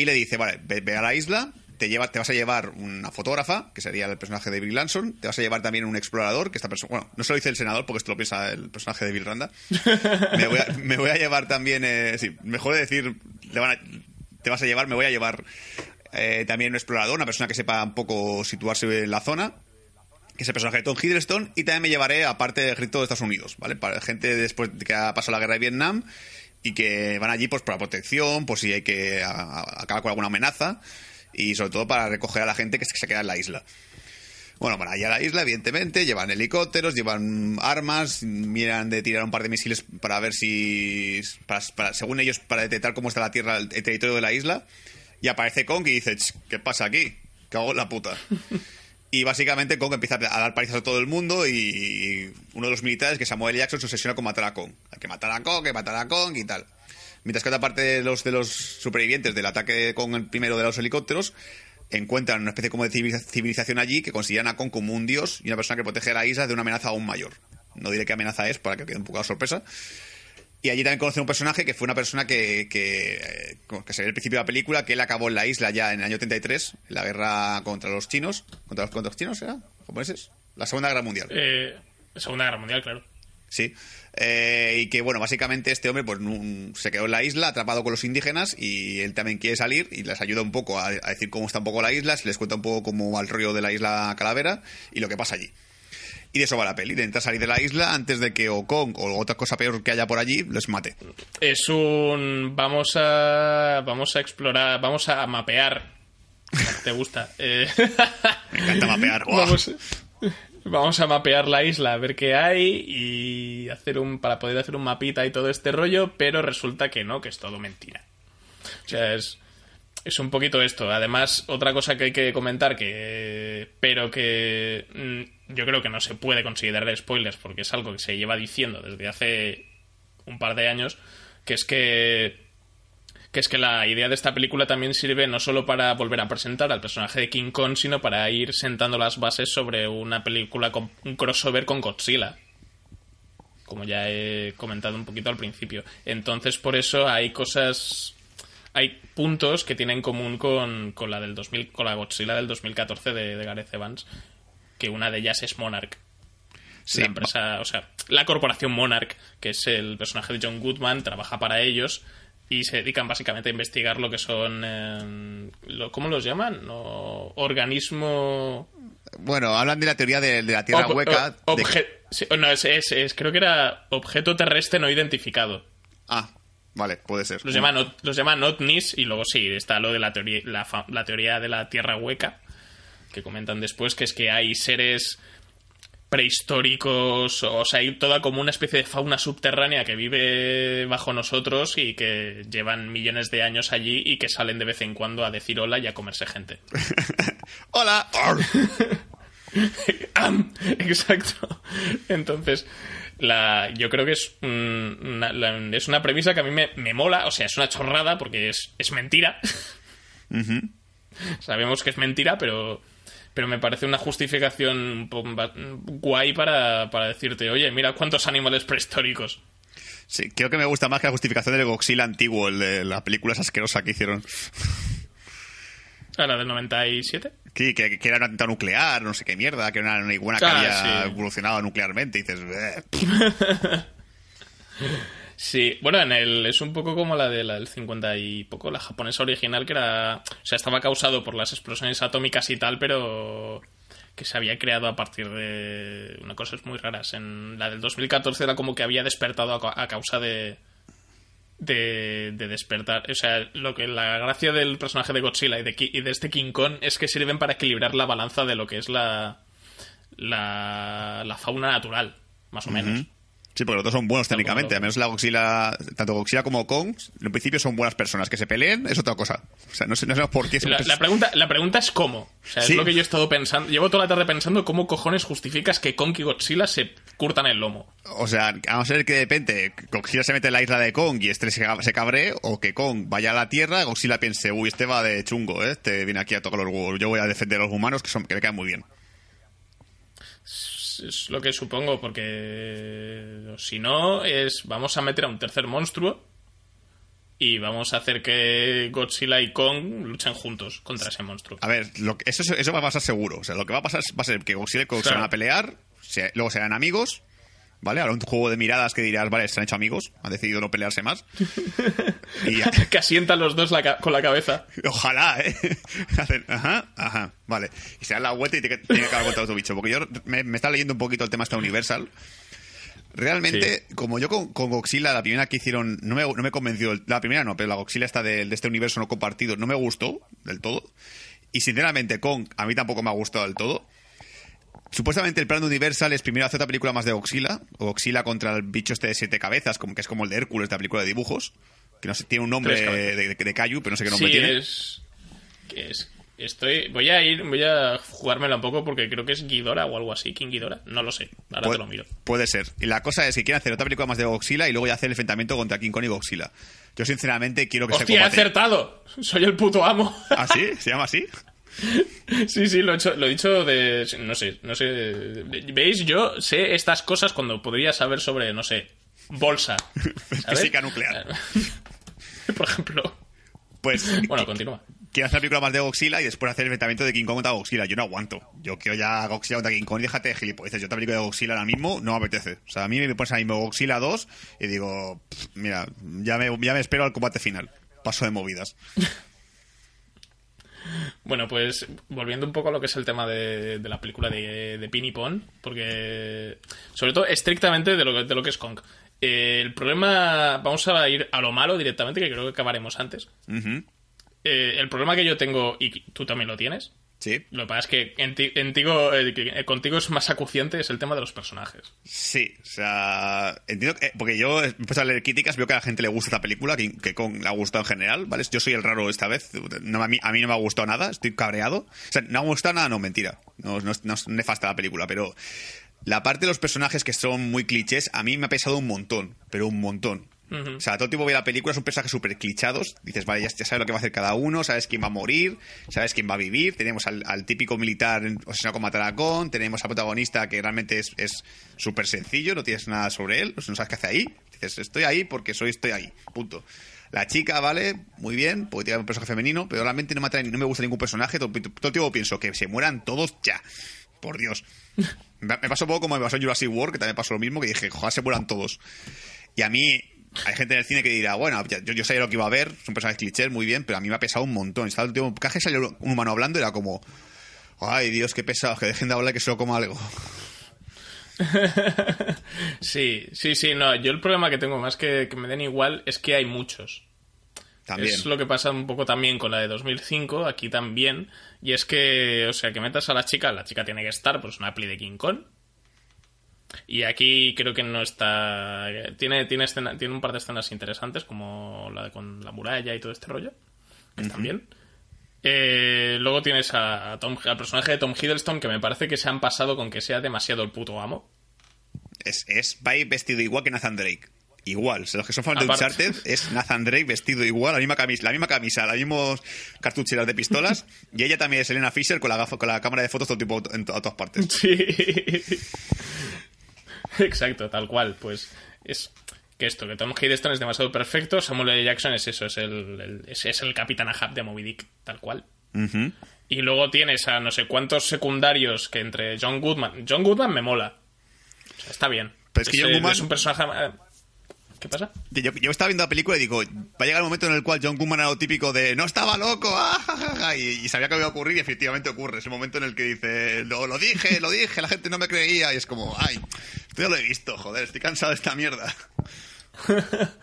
y le dice, vale, ve, ve a la isla, te, lleva, te vas a llevar una fotógrafa, que sería el personaje de Bill Lanson, te vas a llevar también un explorador, que esta persona, bueno, no se lo dice el senador, porque esto lo piensa el personaje de Bill Randa. me, voy a, me voy a llevar también, eh, sí, mejor decir, le van a- te vas a llevar, me voy a llevar eh, también un explorador, una persona que sepa un poco situarse en la zona, que es el personaje de Tom Hiddleston, y también me llevaré a parte del ejército de Estados Unidos, ¿vale? Para gente después de que ha pasado la guerra de Vietnam y que van allí pues para protección, por si hay que acabar con alguna amenaza y sobre todo para recoger a la gente que se, que se queda en la isla. Bueno, van allá a la isla, evidentemente, llevan helicópteros, llevan armas, miran de tirar un par de misiles para ver si, para, según ellos, para detectar cómo está la tierra, el, territorio de la isla, y aparece Kong y dice, "Ch, ¿qué pasa aquí? Cago en la puta. Y básicamente Kong empieza a dar palizas a todo el mundo y uno de los militares, que Samuel. Jackson, se obsesiona con matar a Kong. Hay que matar a Kong, que matar a Kong y tal. Mientras que otra parte de los, supervivientes del ataque con el primero de los helicópteros encuentran una especie como de civiliza- civilización allí que consideran a Kong como un dios y una persona que protege la isla de una amenaza aún mayor. No diré qué amenaza es para que quede un poco de sorpresa. Y allí también conocen un personaje que fue una persona que, que, eh, que se ve al principio de la película, que él acabó en la isla ya en el año 33, en la guerra contra los chinos. ¿Contra los, contra los chinos era? ¿Japoneses? La Segunda Guerra Mundial.
Eh, Segunda Guerra Mundial, claro.
Sí. Eh, y que, bueno, básicamente este hombre pues nun- se quedó en la isla atrapado con los indígenas y él también quiere salir y les ayuda un poco a, a decir cómo está un poco la isla, se les cuenta un poco cómo va el rollo de la isla Calavera y lo que pasa allí. Y de eso va la peli, de intentar salir de la isla antes de que o Kong o otra cosa peor que haya por allí les mate.
Es un. Vamos a. Vamos a explorar. Vamos a mapear. ¿Te gusta? Eh,
Me encanta mapear.
Vamos, Vamos a mapear la isla, a ver qué hay y hacer un para poder hacer un mapita y todo este rollo, pero resulta que no, que es todo mentira. O sea, es es un poquito esto. Además, otra cosa que hay que comentar que pero que mm, yo creo que no se puede considerar spoilers porque es algo que se lleva diciendo desde hace un par de años, que es que que es que la idea de esta película también sirve no solo para volver a presentar al personaje de King Kong, sino para ir sentando las bases sobre una película con un crossover con Godzilla. Como ya he comentado un poquito al principio. Entonces, por eso hay cosas. Hay puntos que tienen en común con, con la del 2000, con la Godzilla del 2014 de, de Gareth Evans. Que una de ellas es Monarch.
Sí.
La empresa, o sea, la corporación Monarch, que es el personaje de John Goodman, trabaja para ellos y se dedican básicamente a investigar lo que son. eh, lo- ¿Cómo los llaman? No, organismo.
Bueno, hablan de la teoría de, de la Tierra
ob-
hueca.
ob-
de-
obje- sí, no, es, es- es- creo que era objeto terrestre no identificado.
Ah, vale, puede ser.
Los llaman, los llaman OVNIs y luego sí, está lo de la teoría, la, la teoría de la Tierra hueca, que comentan después, que es que hay seres prehistóricos, o sea, hay toda como una especie de fauna subterránea que vive bajo nosotros y que llevan millones de años allí y que salen de vez en cuando a decir hola y a comerse gente.
¡Hola!
Exacto. Entonces, la, yo creo que es, un- una, la- es una premisa que a mí me, me mola, o sea, es una chorrada porque es, es mentira.
Ujú.
Sabemos que es mentira, pero, pero me parece una justificación guay para, para decirte, oye, mira cuántos animales prehistóricos.
Sí, creo que me gusta más que la justificación del Godzilla antiguo, el de la película esa asquerosa que hicieron.
La del 97.
Que, que, que era un atentado nuclear, no sé qué mierda, que era una iguana que
Ah,
había
sí.
evolucionado nuclearmente. Y dices.
Sí, bueno, en el, es un poco como la de la del 50 y poco, la japonesa original, que era. O sea, estaba causado por las explosiones atómicas y tal, pero que se había creado a partir de unas cosas muy raras. En la del 2014 era como que había despertado a, a causa de, de. de despertar. O sea, lo que la gracia del personaje de Godzilla y de, y de este King Kong es que sirven para equilibrar la balanza de lo que es la. la, la fauna natural, más o menos.
Sí, porque los dos son buenos técnicamente. Al menos la Godzilla, tanto Godzilla como Kong, en principio son buenas personas. Que se peleen es otra cosa. O sea, no sé, no sé por qué. son
La, la pregunta, la pregunta es cómo. O sea,
Sí.
es lo que yo he estado pensando. Llevo toda la tarde pensando cómo cojones justificas que Kong y Godzilla se curtan el lomo.
O sea, a ver que de repente Godzilla se mete en la isla de Kong y este se, cabree, o que Kong vaya a la Tierra, Godzilla piense, uy, este va de chungo, ¿eh? Este viene aquí a tocar los huevos. Yo voy a defender a los humanos que, son, que me quedan muy bien.
Es, es lo que supongo, porque si no, es vamos a meter a un tercer monstruo y vamos a hacer que Godzilla y Kong luchen juntos contra ese monstruo.
A ver, lo que- eso, eso va a pasar seguro. O sea, lo que va a pasar va a ser que Godzilla y Kong se van a pelear, se- luego serán amigos, ¿vale? Habrá un juego de miradas que dirás, vale, se han hecho amigos, han decidido no pelearse más. Y ya.
que asientan los dos la con la cabeza.
Ojalá, ¿eh? Hacen, ajá, ajá, vale. Y se dan la vuelta y tiene que, acabar contra otro bicho. Porque yo me, me está leyendo un poquito el tema este Universal. Realmente, como yo con, con Godzilla, la primera que hicieron, no me, no me convenció. La primera no, pero la Godzilla esta de, de este universo no compartido no me gustó del todo. Y sinceramente, Kong a mí tampoco me ha gustado del todo. Supuestamente el plan de Universal es primero hacer otra película más de Godzilla, o Godzilla contra el bicho este de siete cabezas, como que es como el de Hércules de la película de dibujos, que no sé, tiene un nombre de, de, de Kaiju, pero no sé qué nombre
sí,
tiene.
es. que es. Estoy. Voy a ir, voy a jugármela un poco porque creo que es Ghidorah o algo así. King Ghidorah. No lo sé. Ahora
Pu-
te lo miro.
Puede ser. Y la cosa es que quieren hacer otra película más de Godzilla y luego ya hacer el enfrentamiento contra King Kong y Godzilla. Yo sinceramente quiero que se
¡Hostia, he
combate.
acertado! Soy el puto amo.
¿Ah, sí? ¿Se llama así?
Sí, sí, lo he, hecho, lo he dicho de. No sé, no sé. ¿Veis? Yo sé estas cosas cuando podría saber sobre, no sé, bolsa. ¿sabes?
Física nuclear.
Por ejemplo.
Pues
Bueno, continúa.
quiero hacer una película más de Godzilla y después hacer el enfrentamiento de King Kong contra Godzilla. Yo no aguanto. Yo quiero ya Godzilla contra King Kong y déjate de gilipolleces. Yo otra película de Godzilla ahora mismo no me apetece. O sea, a mí me pones ahora mismo Godzilla 2 y digo, pff, mira, ya me, ya me espero al combate final. Paso de movidas.
Bueno, pues volviendo un poco a lo que es el tema de, de la película de, de Pin y Pon, porque sobre todo estrictamente de lo, que- de lo que es Kong. Eh, el problema, vamos a ir a lo malo directamente, que creo que acabaremos antes. Eh, el problema que yo tengo, y tú también lo tienes,
Sí.
Lo que pasa es que en ti- en tigo- eh, eh, contigo es más acuciante es el tema de los personajes.
Sí, o sea, entiendo que, eh, porque yo empiezo a leer críticas, veo que a la gente le gusta esta película, que, que con, le ha gustado en general, ¿vale? Yo soy el raro esta vez, no, a, mí, a mí no me ha gustado nada, estoy cabreado. O sea, no me ha gustado nada, no, mentira, no, no, no es nefasta la película, pero la parte de los personajes que son muy clichés, a mí me ha pesado un montón, pero un montón. O sea, todo el tiempo ve la película, son personajes súper clichados. Dices, vale, ya, ya sabes lo que va a hacer cada uno, sabes quién va a morir, sabes quién va a vivir. Tenemos al, al típico militar obsesionado con matar a Gon, tenemos al protagonista que realmente es es súper sencillo, no tienes nada sobre él, no sabes qué hace ahí. Dices, estoy ahí porque soy, estoy ahí, punto. La chica, vale, muy bien, porque tiene un personaje femenino, pero realmente no me, atrae, no me gusta ningún personaje. Todo, todo el tiempo pienso que se mueran todos ya. Por Dios. Me me pasó un poco como me pasó en Jurassic World, que también pasó lo mismo, que dije, joder, se mueran todos. Y a mí, hay gente en el cine que dirá, bueno, yo, yo sabía lo que iba a ver, son personajes clichés, muy bien, pero a mí me ha pesado un montón. Estaba el último caje salió un humano hablando y era como, ay Dios, qué pesado, que dejen de hablar que se lo coma algo.
Sí, sí, sí, no. Yo el problema que tengo más que que me den igual es que hay muchos.
También.
Es lo que pasa un poco también con la de 2005, aquí también. Y es que, o sea, que metas a la chica, la chica tiene que estar, pues una peli de King Kong. Y aquí creo que no está. Tiene, tiene, escena- tiene un par de escenas interesantes, como la de con la muralla y todo este rollo, que están bien. Eh, luego tienes a Tom, al personaje de Tom Hiddleston, que me parece que se han pasado con que sea demasiado el puto amo.
Es, es va vestido igual que Nathan Drake. Igual, los que son fans de
Aparte.
Uncharted es Nathan Drake vestido igual, la misma camisa, la misma camisa, las mismas cartucheras de pistolas, y ella también es Elena Fisher con la, gafa- con la cámara de fotos todo el tiempo en todas partes.
Sí. Exacto, tal cual. Pues es que esto, que Tom Hiddleston es demasiado perfecto, Samuel L. Jackson es eso, es el, el- es, es el Capitán Ahab de Moby Dick, tal cual. Y luego tienes a no sé cuántos secundarios que entre John Goodman... John Goodman me mola. O sea, está bien.
Pero es que John
eh,
Goodman-
es un personaje... ¿Qué pasa?
Yo, yo estaba viendo la película y digo, va a llegar el momento en el cual John Goodman era lo típico de no estaba loco, ah, ja, ja, ja", y, y sabía que iba a ocurrir y efectivamente ocurre. Es el momento en el que dice, lo, lo dije, lo dije, la gente no me creía y es como, ay, esto ya lo he visto, joder, estoy cansado de esta mierda.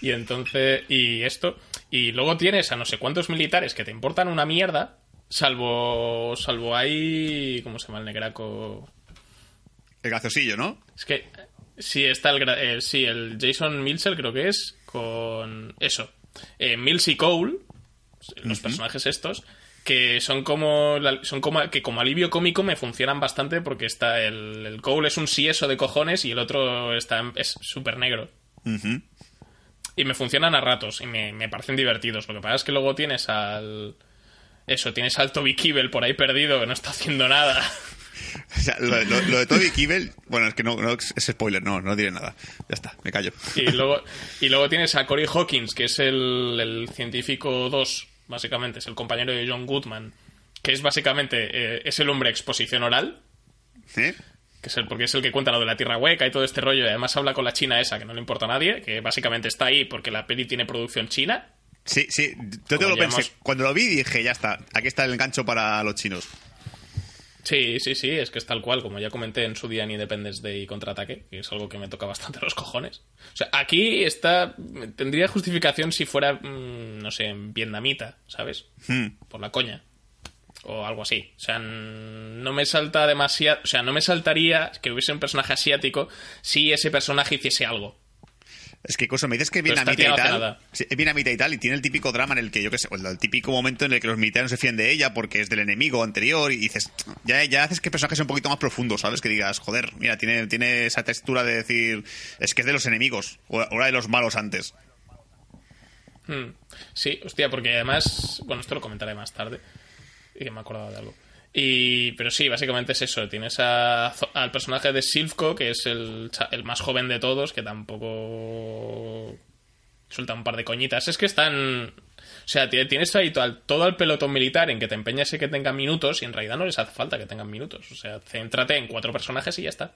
Y entonces, y esto, y luego tienes a no sé cuántos militares que te importan una mierda, salvo, salvo ahí, ¿cómo se llama el negraco?
El graciosillo, ¿no?
Es que sí está el, eh, sí, el Jason Mills creo que es con eso, eh, Mills y Cole, los personajes estos, que son como son como que como alivio cómico me funcionan bastante porque está el, el Cole es un sieso de cojones y el otro está es súper negro. Y me funcionan a ratos y me, me parecen divertidos. Lo que pasa es que luego tienes al. Eso, tienes al Toby Kibble por ahí perdido que no está haciendo nada.
O sea, lo, lo- lo de Toby Kibble, bueno, es que no, no es spoiler, no, no diré nada. Ya está, me callo.
Y luego, y luego tienes a Cory Hawkins, que es el, el científico 2, básicamente, es el compañero de John Goodman, que es básicamente eh, es el hombre exposición oral,
¿Eh?
que es el, porque es el que cuenta lo de la tierra hueca y todo este rollo, y además habla con la china esa, que no le importa a nadie, que básicamente está ahí porque la peli tiene producción china.
Sí, sí, yo te lo pensé. Cuando lo vi dije, ya está, aquí está el engancho para los chinos.
Sí, sí, sí, es que es tal cual, como ya comenté en su día en Independence Day y Contraataque, que es algo que me toca bastante los cojones. O sea, aquí está. Tendría justificación si fuera, mm, no sé, vietnamita, ¿sabes?
Hmm.
Por la coña. O algo así. O sea, no me salta demasiado. O sea, no me saltaría que hubiese un personaje asiático si ese personaje hiciese algo.
Es que cosa me dices que es vietnamita y tal. Sí, es vietnamita y tal, y tiene el típico drama en el que yo qué sé, el, el típico momento en el que los militares no se fían de ella porque es del enemigo anterior y dices, ya, ya haces que el personaje sea un poquito más profundo, ¿sabes? Que digas, joder, mira, tiene, tiene esa textura de decir, es que es de los enemigos, o o era de los malos antes.
Hmm. Sí, hostia, porque además. Bueno, esto lo comentaré más tarde. Y que me he acordado de algo. Y, pero sí, básicamente es eso. Tienes a- al personaje de Silvko, que es el, el más joven de todos, que tampoco suelta un par de coñitas. Es que están. O sea, ti- tienes ahí todo, todo el pelotón militar en que te empeñas en que tengan minutos y en realidad no les hace falta que tengan minutos. O sea, céntrate en cuatro personajes y ya está.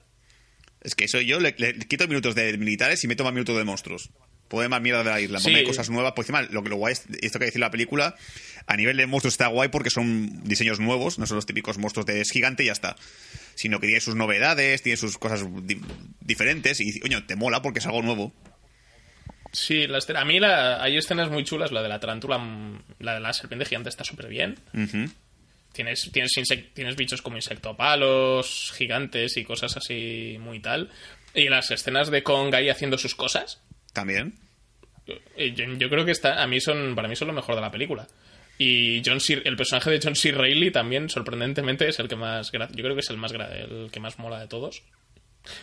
Es que eso yo le, quito minutos de militares y meto más minutos de monstruos. Puede más mierda de la isla,
Sí.
ponme cosas nuevas. Por encima, lo que lo guay es esto que decir la película, a nivel de monstruos está guay porque son diseños nuevos, no son los típicos monstruos de es gigante y ya está. Sino que tiene sus novedades, tiene sus cosas di- diferentes y, coño, te mola porque es algo nuevo.
Sí, la a mí la- hay escenas muy chulas. La de la tarántula, la de la serpiente gigante está súper bien. Tienes, tienes, tienes bichos como insectopalos, gigantes y cosas así muy tal. Y las escenas de Kong ahí haciendo sus cosas,
También.
eh, yo, yo creo que está, a mí son, para mí son lo mejor de la película. Y John C, el personaje de John C. Reilly también, sorprendentemente, es el que más, yo creo que es el más, el que más mola de todos.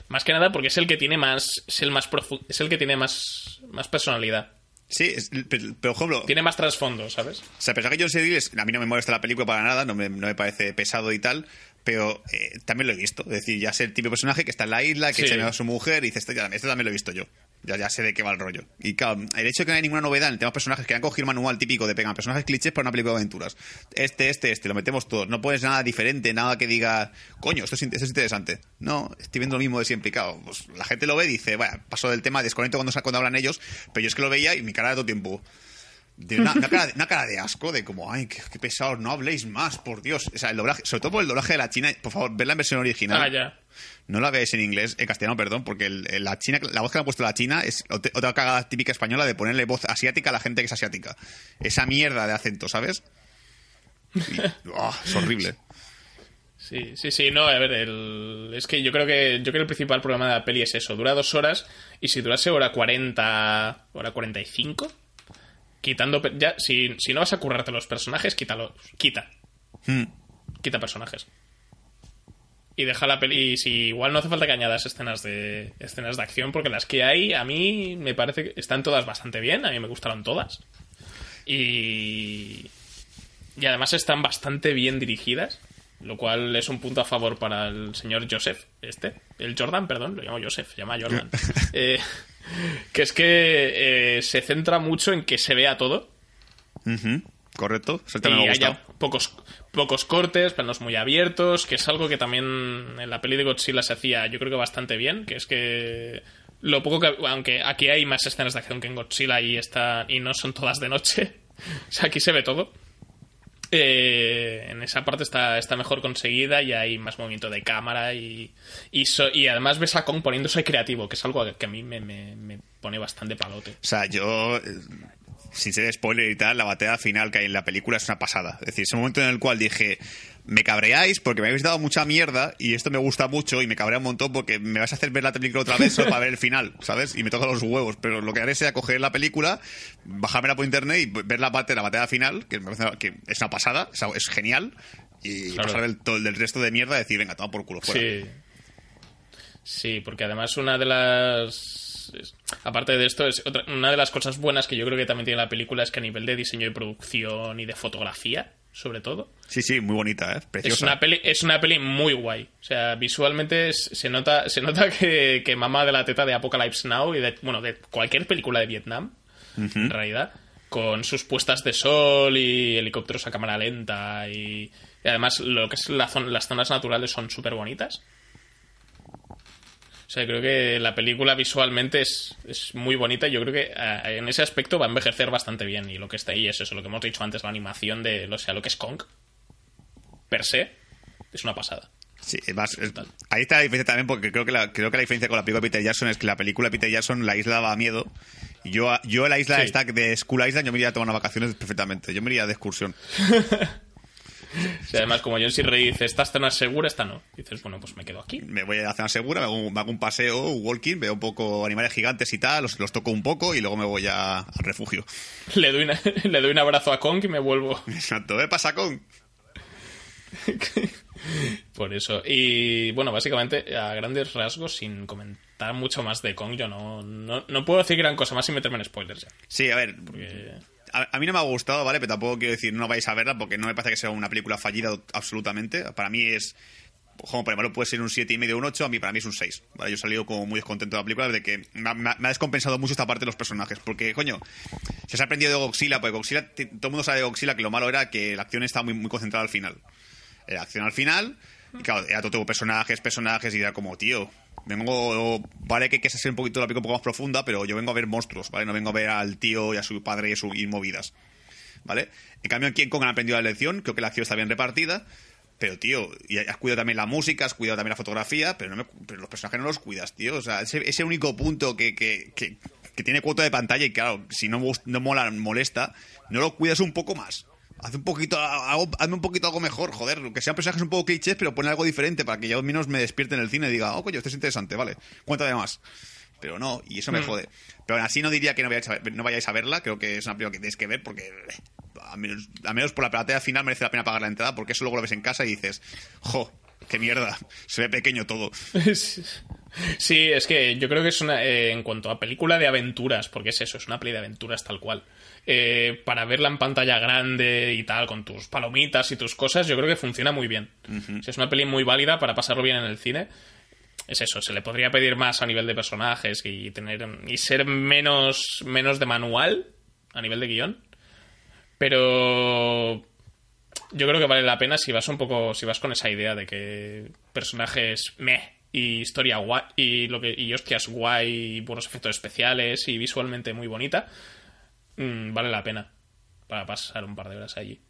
Más que nada porque es el que tiene más, es el más profu- es el que tiene más, más personalidad.
Sí, es- pero, por ejemplo,
Tiene más trasfondo, ¿sabes?
O sea, pensar que John C. Reilly es- a mí no me molesta la película para nada, no me, no me parece pesado y tal, pero eh, también lo he visto. Es decir, ya sé el tipo de personaje que está en la isla, que
Sí.
echa miedo a su mujer y dice, esto, ya- esto también lo he visto yo. Ya, ya sé de qué va el rollo. Y claro, el hecho de que no hay ninguna novedad en el tema de personajes, que han cogido el manual típico de pegan personajes clichés para una película de aventuras. Este, este, este, lo metemos todos. No pones nada diferente, nada que diga, coño, esto es, esto es interesante. No, estoy viendo lo mismo de siempre. Y claro, pues, la gente lo ve y dice, bueno, paso del tema, desconecto cuando, cuando hablan ellos, pero yo es que lo veía y mi cara de todo tiempo. De una, una cara, de- una cara de asco, de como, ay, qué, qué pesados, no habléis más, por Dios. O sea, el doblaje, sobre todo por el doblaje de la China, por favor, vedla en versión original.
Ah, ya.
No la veáis en inglés, en castellano, perdón, porque el- el- la China, la voz que le han puesto la China es ot- otra cagada típica española de ponerle voz asiática a la gente que es asiática. Esa mierda de acento, ¿sabes? Y- oh, es horrible.
Sí, sí, sí, no, a ver, el- es que yo creo que yo creo que el principal problema de la peli es eso, dura dos horas y si durase hora 40, hora 45, quitando, ya, si, si no vas a currarte los personajes, quítalo, quita,
Hmm.
quita personajes. Y deja la peli, y si igual no hace falta que añadas escenas de escenas de acción, porque las que hay a mí me parece que están todas bastante bien, a mí me gustaron todas. Y y además están bastante bien dirigidas, lo cual es un punto a favor para el señor Joseph, este, el Jordan, perdón, lo llamo Joseph, se llama Jordan. Eh, que es que eh, se centra mucho en que se vea todo.
Correcto, eso
y
me
haya pocos, pocos cortes, planos muy abiertos, que es algo que también en la peli de Godzilla se hacía yo creo que bastante bien, que es que lo poco que aunque aquí hay más escenas de acción que en Godzilla y está y no son todas de noche, o sea, aquí se ve todo. Eh, en esa parte está, está mejor conseguida y hay más movimiento de cámara y, y, además ves a Kong poniéndose creativo, que es algo que a mí me, me- me pone bastante palote.
O sea, yo, eh, sin ser spoiler y tal, la batalla final que hay en la película es una pasada. Es decir, ese momento en el cual dije, me cabreáis porque me habéis dado mucha mierda y esto me gusta mucho y me cabrea un montón porque me vais a hacer ver la película otra vez solo para ver el final, ¿sabes? Y me toca los huevos. Pero lo que haré sea coger la película, bajármela por internet y ver la parte de la batalla final, que me parece que es una pasada, es, es genial. Y
Claro.
pasar del, todo- del resto de mierda y decir, venga, toma por culo fuera.
Sí. Sí, porque además una de las. Aparte de esto, es otra, una de las cosas buenas que yo creo que también tiene la película es que a nivel de diseño y producción y de fotografía, sobre todo,
Sí, sí, muy bonita, ¿eh? Preciosa.
es una peli, es una peli muy guay. O sea, visualmente es- se nota, se nota que, que mama de la teta de Apocalypse Now y de, bueno, de cualquier película de Vietnam, en realidad, con sus puestas de sol y helicópteros a cámara lenta y, y además lo que es la zon- las zonas naturales son súper bonitas. O sea, creo que la película visualmente es, es muy bonita y yo creo que eh, en ese aspecto va a envejecer bastante bien. Y lo que está ahí es eso, lo que hemos dicho antes, la animación de, o sea, lo que es Kong, per se, es una pasada.
Sí, es- ahí está la diferencia también, porque creo que, la, creo que la diferencia con la película de Peter Jackson es que la película de Peter Jackson, la isla daba miedo. Y Yo, yo la isla
Sí.
esta de School Island, yo me iría a tomar unas vacaciones perfectamente. Yo me iría de excursión.
Además, como John C. Dice, esta es segura, esta no. dices, bueno, pues me quedo aquí.
Me voy a la zona segura, me hago, un- me hago un paseo, un walking, veo un poco animales gigantes y tal, los, los toco un poco y luego me voy a- al refugio.
Le doy, una- le doy un abrazo a Kong y me vuelvo.
Exacto, ¿qué pasa con?
Por eso. Y bueno, básicamente, a grandes rasgos, sin comentar mucho más de Kong, yo no, no, no puedo decir gran cosa más sin meterme en spoilers ya.
Sí, a ver,
Porque-
a, mí no me ha gustado, ¿vale? Pero tampoco quiero decir no vais a verla porque no me parece que sea una película fallida absolutamente. Para mí es. Como por ejemplo puede ser un 7,5 y medio un 8, a mí para mí es un 6. ¿vale? Yo he salido como muy descontento de la película de que me ha, descompensado mucho esta parte de los personajes. Porque, coño, se ha aprendido de Godzilla, porque Godzilla, t- todo el mundo sabe de Godzilla que lo malo era que la acción estaba muy, muy concentrada al final. Era acción al final, y claro, era todo tipo personajes, personajes, y era como, tío, vengo, vale que, que se sea un poquito la un poco más profunda, pero yo vengo a ver monstruos, ¿vale? No vengo a ver al tío y a su padre y, a su, y movidas, ¿vale? En cambio, aquí en Kong han aprendido la lección, creo que la acción está bien repartida, pero, tío, y has cuidado también la música, has cuidado también la fotografía, pero, no me- pero los personajes no los cuidas, tío. O sea, ese, único punto que, que, que, que tiene cuota de pantalla y, claro, si no, no mola, molesta, no lo cuidas un poco más. Haz un poquito, algo, hazme un poquito algo mejor, joder, que sean personajes un poco clichés, pero pon algo diferente para que yo al menos me despierte en el cine y diga, oh, coño, esto es interesante, vale, cuéntame más. Pero no, y eso me
Mm.
jode. Pero aún así no diría que no vayáis, a ver- no vayáis a verla, creo que es una película que tenéis que ver porque, a menos, a menos por la platea final merece la pena pagar la entrada porque eso luego lo ves en casa y dices, jo, qué mierda, se ve pequeño todo.
Sí, es que yo creo que es una. eh, en cuanto a película de aventuras, porque es eso, es una peli de aventuras tal cual. Eh, para verla en pantalla grande y tal, con tus palomitas y tus cosas, yo creo que funciona muy bien. O sea, es una peli muy válida para pasarlo bien en el cine. Es eso, se le podría pedir más a nivel de personajes y tener. y ser menos. menos de manual a nivel de guion. Pero yo creo que vale la pena si vas un poco si vas con esa idea de que personajes meh y historia guay y lo que y hostias guay y buenos efectos especiales y visualmente muy bonita mm, vale la pena para pasar un par de horas allí.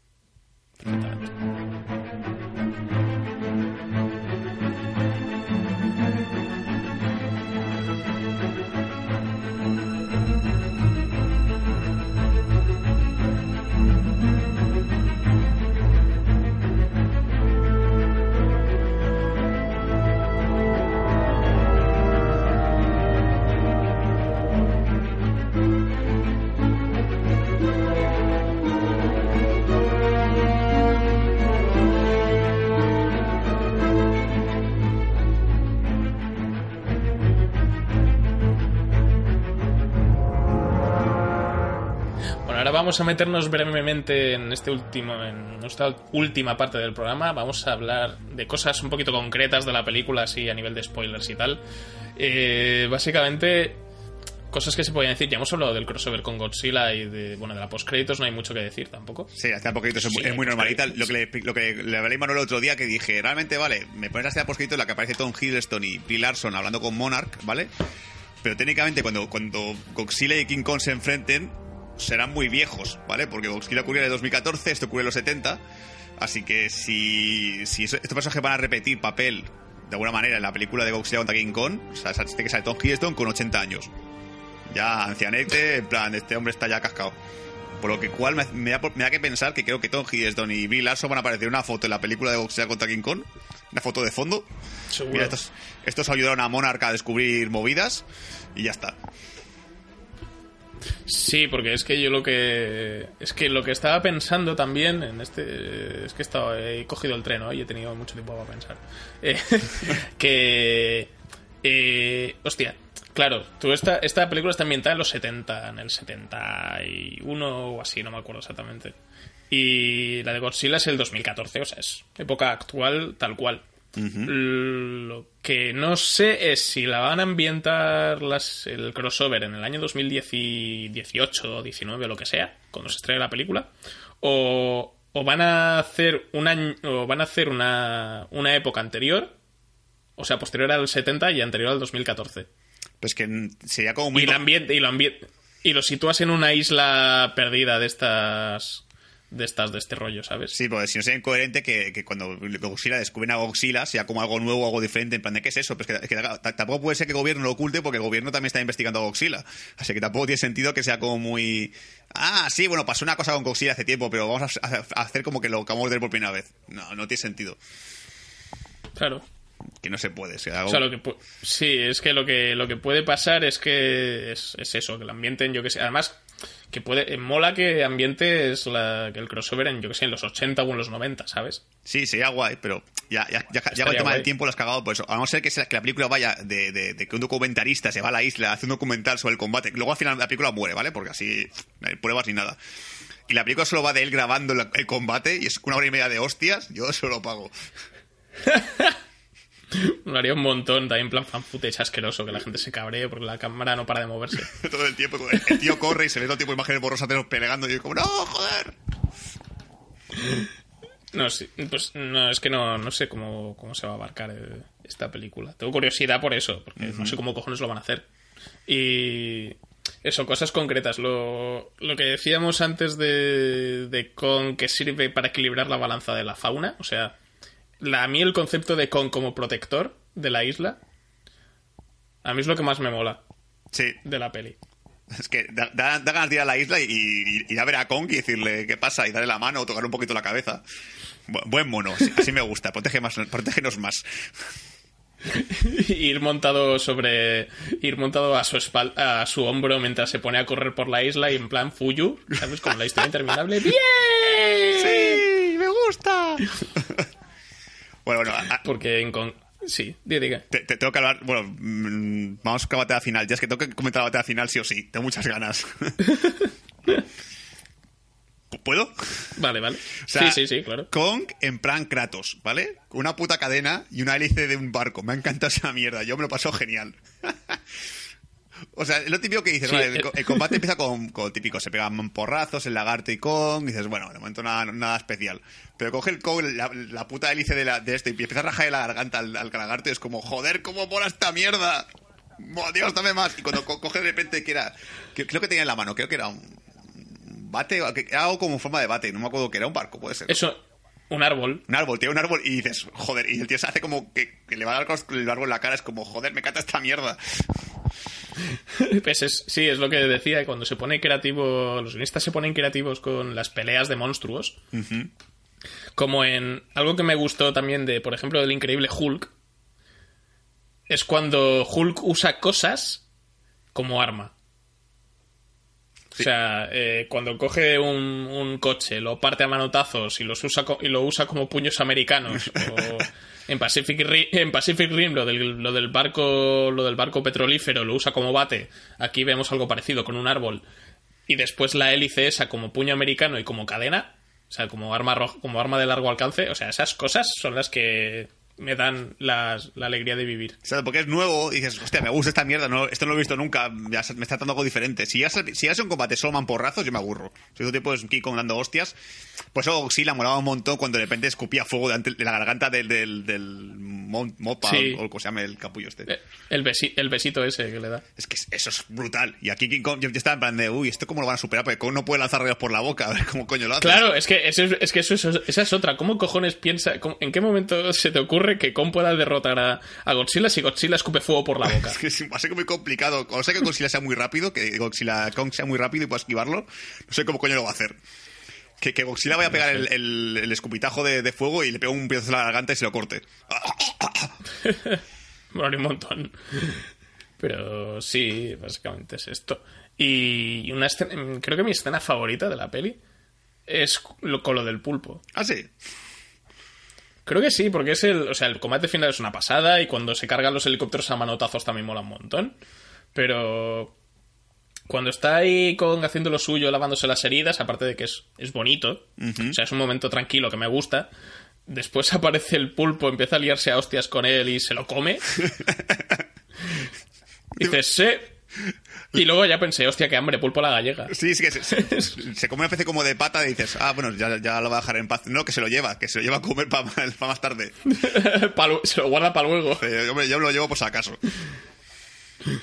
Perfectamente vamos a meternos brevemente en este último, en nuestra última parte del programa. Vamos a hablar de cosas un poquito concretas de la película, así a nivel de spoilers y tal. Eh, básicamente, cosas que se podían decir. Ya hemos hablado del crossover con Godzilla y de, bueno, de la postcréditos, no hay mucho que decir tampoco.
Sí, hasta poquito es,
Sí,
es muy normalita. Lo que, le, lo que le hablé a Manuel el otro día, que dije, realmente, vale, me pones la escena poscrito en la que aparece Tom Hiddleston y Brie Larson hablando con Monarch, ¿vale? Pero técnicamente cuando, cuando Godzilla y King Kong se enfrenten, serán muy viejos, ¿vale? Porque Godzilla ocurrió en el 2014, esto ocurrió en los 70. Así que si, si estos personajes van a repetir papel de alguna manera en la película de Godzilla contra King Kong, o sea, tiene que salir Tom Hiddleston con 80 años. Ya ancianete, en plan, este hombre está ya cascado. Por lo que cual me, me da, por- me da que pensar que creo que Tom Hiddleston y Brie Larson van a aparecer en una foto en la película de Godzilla contra King Kong. Una foto de fondo.
Seguro.
Mira, estos, estos ayudaron a Monarch a descubrir movidas y ya está.
Sí, porque es que yo lo que. Es que lo que estaba pensando también en este. Es que he, estado- he cogido el tren hoy y he tenido mucho tiempo para pensar. Eh, que. eh, hostia, claro, tú esta, esta película está ambientada en los 70, en el 71 o así, no me acuerdo exactamente. Y la de Godzilla es el 2014, o sea, es época actual tal cual. Lo que no sé es si la van a ambientar las, el crossover en el año 2018 o 19 o lo que sea, cuando se estrene la película, o, o van a hacer un año, o van a hacer una, una época anterior, o sea, posterior al 70 y anterior al 2014.
Pues que sería como muy...
Y, el ambiente, y, lo ambien- y lo sitúas en una isla perdida de estas de estas de este rollo, ¿sabes?
Sí, porque si no sería incoherente que, que cuando Godzilla descubren a Godzilla sea como algo nuevo, algo diferente, en plan de ¿qué es eso? Pues que, que tampoco puede ser que el gobierno lo oculte porque el gobierno también está investigando a Godzilla. Así que tampoco tiene sentido que sea como muy... Ah, sí, bueno, pasó una cosa con Godzilla hace tiempo, pero vamos a, a- a hacer como que lo acabamos de ver por primera vez. No, no tiene sentido.
Claro.
Que no se puede. Algo-
O sea, lo que pu- sí, es que lo que lo que puede pasar es que es, es eso, que el ambiente en yo que sé, además que puede eh, mola que ambiente es la, que el crossover en yo que sé en los 80 o en los 90, ¿sabes?
Sí, sería guay, pero ya, ya, ya, ya con el tema
guay.
del tiempo lo has cagado por eso. A no ser que, sea- que la película vaya de, de- de que un documentalista se va a la isla, hace un documental sobre el combate, luego al final la película muere, ¿vale? Porque así no hay pruebas ni nada. Y la película solo va de él grabando el, el combate y es una hora y media de hostias, yo eso lo pago.
Lo haría un montón, también en plan fan footage asqueroso, que la gente se cabree porque la cámara no para de moverse.
Todo el tiempo, el, tío corre y se ve todo el tiempo imágenes borrosas de los peleando y yo como, no, joder.
No, sí, pues no, es que no, no sé cómo, cómo se va a abarcar eh, esta película. Tengo curiosidad por eso, porque no sé cómo cojones lo van a hacer. Y eso, cosas concretas. Lo, lo que decíamos antes de, de Kong que sirve para equilibrar la balanza de la fauna. O sea, la, a mí el concepto de Kong como protector de la isla, a mí es lo que más me mola
Sí,
de la peli.
Es que da, da- da ganas de ir a la isla y, y- ir a ver a Kong y decirle qué pasa y darle la mano o tocar un poquito la cabeza. Bu- buen mono, así, así me gusta. Protege más, protégenos más.
ir montado sobre. ir montado a su espalda, a su hombro mientras se pone a correr por la isla y en plan Fuyu, ¿sabes? Como la historia interminable. ¡Bien!
¡Sí! ¡Me gusta! bueno, bueno, a-
Porque en con. Sí, diga,
te, te tengo que hablar. Bueno, mm, vamos con la batalla final. Ya es que tengo que comentar la batalla final sí o sí. Tengo muchas ganas. ¿Puedo?
Vale, vale.
O sea,
sí, sí, sí, claro.
Kong en plan Kratos, ¿vale? Una puta cadena y una hélice de un barco. Me ha encantado esa mierda. Yo me lo paso genial. o sea, lo típico que dices,
Sí,
vale, el, el combate empieza con, con típico, se pegan porrazos, el lagarto y Kong, y dices, bueno, de momento nada, nada especial. Pero coge el Kong, la, la puta hélice de, la- de esto, y empieza a rajar la garganta al, al lagarto, y es como, joder, cómo mola esta mierda. ¡Oh, Dios, dame más. Y cuando co- coge de repente que era, que- creo que tenía en la mano, creo que era un bate, que- algo como forma de bate, no me acuerdo que era un barco, puede ser.
Eso, un árbol.
Un árbol, tiene un árbol y dices, joder, y el tío se hace como que, que le va a dar con el árbol en la cara, es como, joder, me cata esta mierda.
Pues es- sí, es lo que decía, cuando se pone creativo, los guionistas se ponen creativos con las peleas de monstruos. Como en algo que me gustó también de, por ejemplo, del increíble Hulk, es cuando Hulk usa cosas como arma. O sea, eh, cuando coge un, un coche, lo parte a manotazos y, los usa y lo usa como puños americanos. o en Pacific, Ri- en Pacific Rim lo del, lo del barco lo del barco petrolífero lo usa como bate. Aquí vemos algo parecido con un árbol. Y después la hélice esa como puño americano y como cadena. O sea, como arma, ro- como arma de largo alcance. O sea, esas cosas son las que me dan las- la alegría de vivir.
O sea, porque es nuevo y dices, hostia, me gusta esta mierda, no, esto no lo he visto nunca, me está tratando algo diferente. Si ya, si es un combate solo man porrazos, yo me aburro. Si todo tipo es King Kong dando hostias, pues eso sí la molaba un montón cuando de repente escupía fuego delante de la garganta del, del, mopa
Sí.
o como se llama el capullo este.
Eh, El, besi- el besito ese que le da.
Es que eso es brutal. Y aquí King Kong, yo, estaba en plan de, uy, ¿esto cómo lo van a superar? Porque Kong no puede lanzar rayos por la boca, a ver cómo coño lo hace.
Claro, es que, eso es, que eso, es- esa es otra. ¿Cómo cojones piensa? cómo- ¿En qué momento se te ocurre que Kong pueda derrotar a, a Godzilla si Godzilla escupe fuego por la boca?
Es que va a ser muy complicado. O sea que Godzilla sea muy rápido, que Godzilla Kong sea muy rápido y pueda esquivarlo, no sé cómo coño lo va a hacer. Que, que Godzilla vaya a pegar el, el- el escupitajo de, de fuego y le pegue un piezo en la garganta y se lo corte.
Morir un montón. Pero sí, básicamente es esto. Y una escena, creo que mi escena favorita de la peli es lo, con lo del pulpo.
Ah, sí.
Creo que sí, porque es el, o sea, el combate final es una pasada y cuando se cargan los helicópteros a manotazos también mola un montón. Pero cuando está ahí con haciendo lo suyo, lavándose las heridas, aparte de que es, es bonito, o sea, es un momento tranquilo que me gusta. Después aparece el pulpo, empieza a liarse a hostias con él y se lo come. Dices, sí. Y luego ya pensé, hostia, qué hambre, pulpo a la gallega.
Sí, es que se, se- se come una especie como de pata y dices, ah, bueno, ya, ya lo va a dejar en paz. No, que se lo lleva, que se lo lleva a comer para más tarde.
Pa' se lo guarda para luego.
Hombre, yo me lo llevo por si acaso.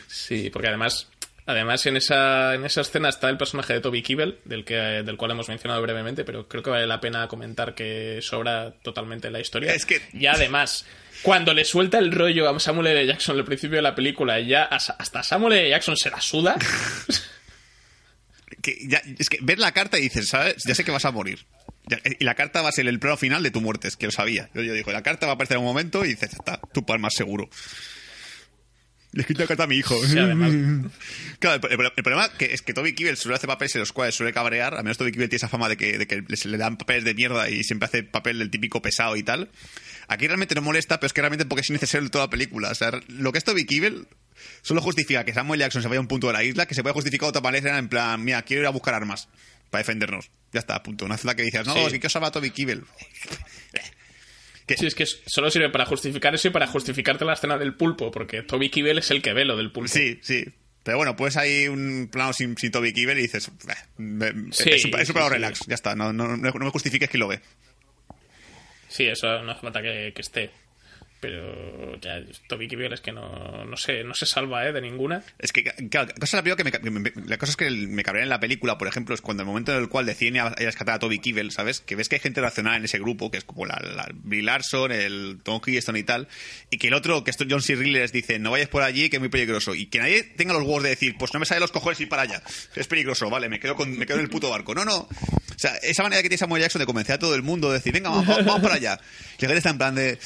Sí, porque además, además en esa, en esa escena está el personaje de Toby Kebbell, del, que, del cual hemos mencionado brevemente, pero creo que vale la pena comentar que sobra totalmente la historia.
Es que-
Y además, cuando le suelta el rollo a Samuel L. Jackson al principio de la película, y ya as- hasta Samuel L. Jackson se la suda.
Que ya- es que ves la carta y dices, ¿sabes? Ya sé que vas a morir. Ya- y la carta va a ser el plano final de tu muerte, es que lo sabía. Yo, yo digo, la carta va a aparecer en un momento y dices, está, tu palmas seguro. Le he escrito carta a mi hijo.
Sí.
Claro, el, problema que es que Toby Kibble suele hacer papeles en los cuales suele cabrear. Al menos Toby Kibble tiene esa fama de que, de que le dan papeles de mierda y siempre hace papel del típico pesado y tal. Aquí realmente no molesta, pero es que realmente porque es innecesario en toda la película. O sea, lo que es Toby Kibble solo justifica que Samuel Jackson se vaya a un punto de la isla, que se puede justificar de otra manera en plan, mira, quiero ir a buscar armas para defendernos. Ya está, punto. Una escena que dices, no,
Sí.
es que a Toby Kibble. Que-
Sí, es que solo sirve para justificar eso y para justificarte la escena del pulpo, porque Toby Kebbell es el que ve lo del pulpo.
Sí, sí. Pero bueno, pues hay un plano sin, sin Toby Kibble y dices, "Eh, me-
Sí,
es un, es un
sí,
plano
sí.
relax, ya está, no, no, no, no me justifiques que lo ve.
Sí, eso no hace falta que, que esté. Pero ya, Toby Kebbell es que no, no, se, no se salva ¿eh? de ninguna.
Es que, claro, la cosa, la, que me, me- la cosa es que me cabrea en la película, por ejemplo, es cuando el momento en el cual deciden a, a rescatar a Toby Kebbell, ¿sabes? Que ves que hay gente racional en ese grupo, que es como la, la Brie Larson, el Tom Hiddleston y tal, y que el otro, que es John C. Reilly, les dice, no vayas por allí, que es muy peligroso. Y que nadie tenga los huevos de decir, pues no me sale los cojones ir para allá, es peligroso, vale, me quedo, con, me quedo en el puto barco. No, no. O sea, esa manera que tiene Samuel Jackson de convencer a todo el mundo, de decir, venga, vamos, vamos para allá. Y la gente está en plan de,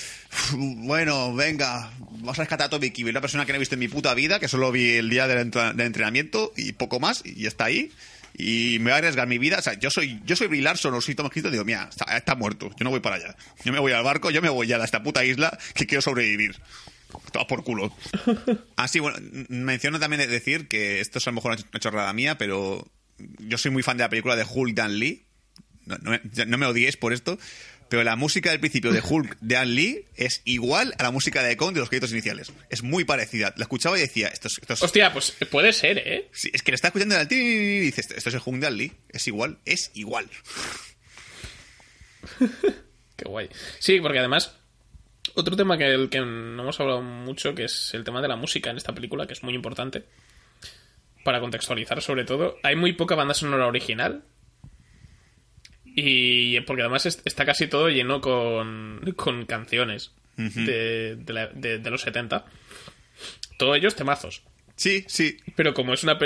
bueno, venga, vamos a rescatar a Toby Kebbell, una persona que no he visto en mi puta vida, que solo vi el día del, entra- del entrenamiento y poco más, y está ahí. Y me voy a arriesgar mi vida. O sea, yo soy, yo soy Brie Larson o soy Tom Hiddleston, digo, mira, está, está muerto, yo no voy para allá. Yo me voy al barco, yo me voy ya a esta puta isla que quiero sobrevivir. Todo por culo. Ah, sí, bueno, menciono también de decir que esto es a lo mejor una chorrada mía, pero yo soy muy fan de la película de Hulk Dan Lee. No, no me odiéis por esto, pero la música del principio de Hulk de Dan Lee es igual a la música de Kong de los créditos iniciales. Es muy parecida. La escuchaba y decía, esto es, esto es-
Hostia, pues puede ser, ¿eh?
Sí, es que le está escuchando en el y dice, esto es el Hulk de Dan Lee. Es igual, es igual.
Qué guay. Sí, porque además, otro tema que, el que no hemos hablado mucho, que es el tema de la música en esta película, que es muy importante. Para contextualizar, sobre todo, hay muy poca banda sonora original. Y porque además es- está casi todo lleno con, con canciones de, de la- de- de los 70. Todos ellos temazos.
Sí, sí.
Pero como es una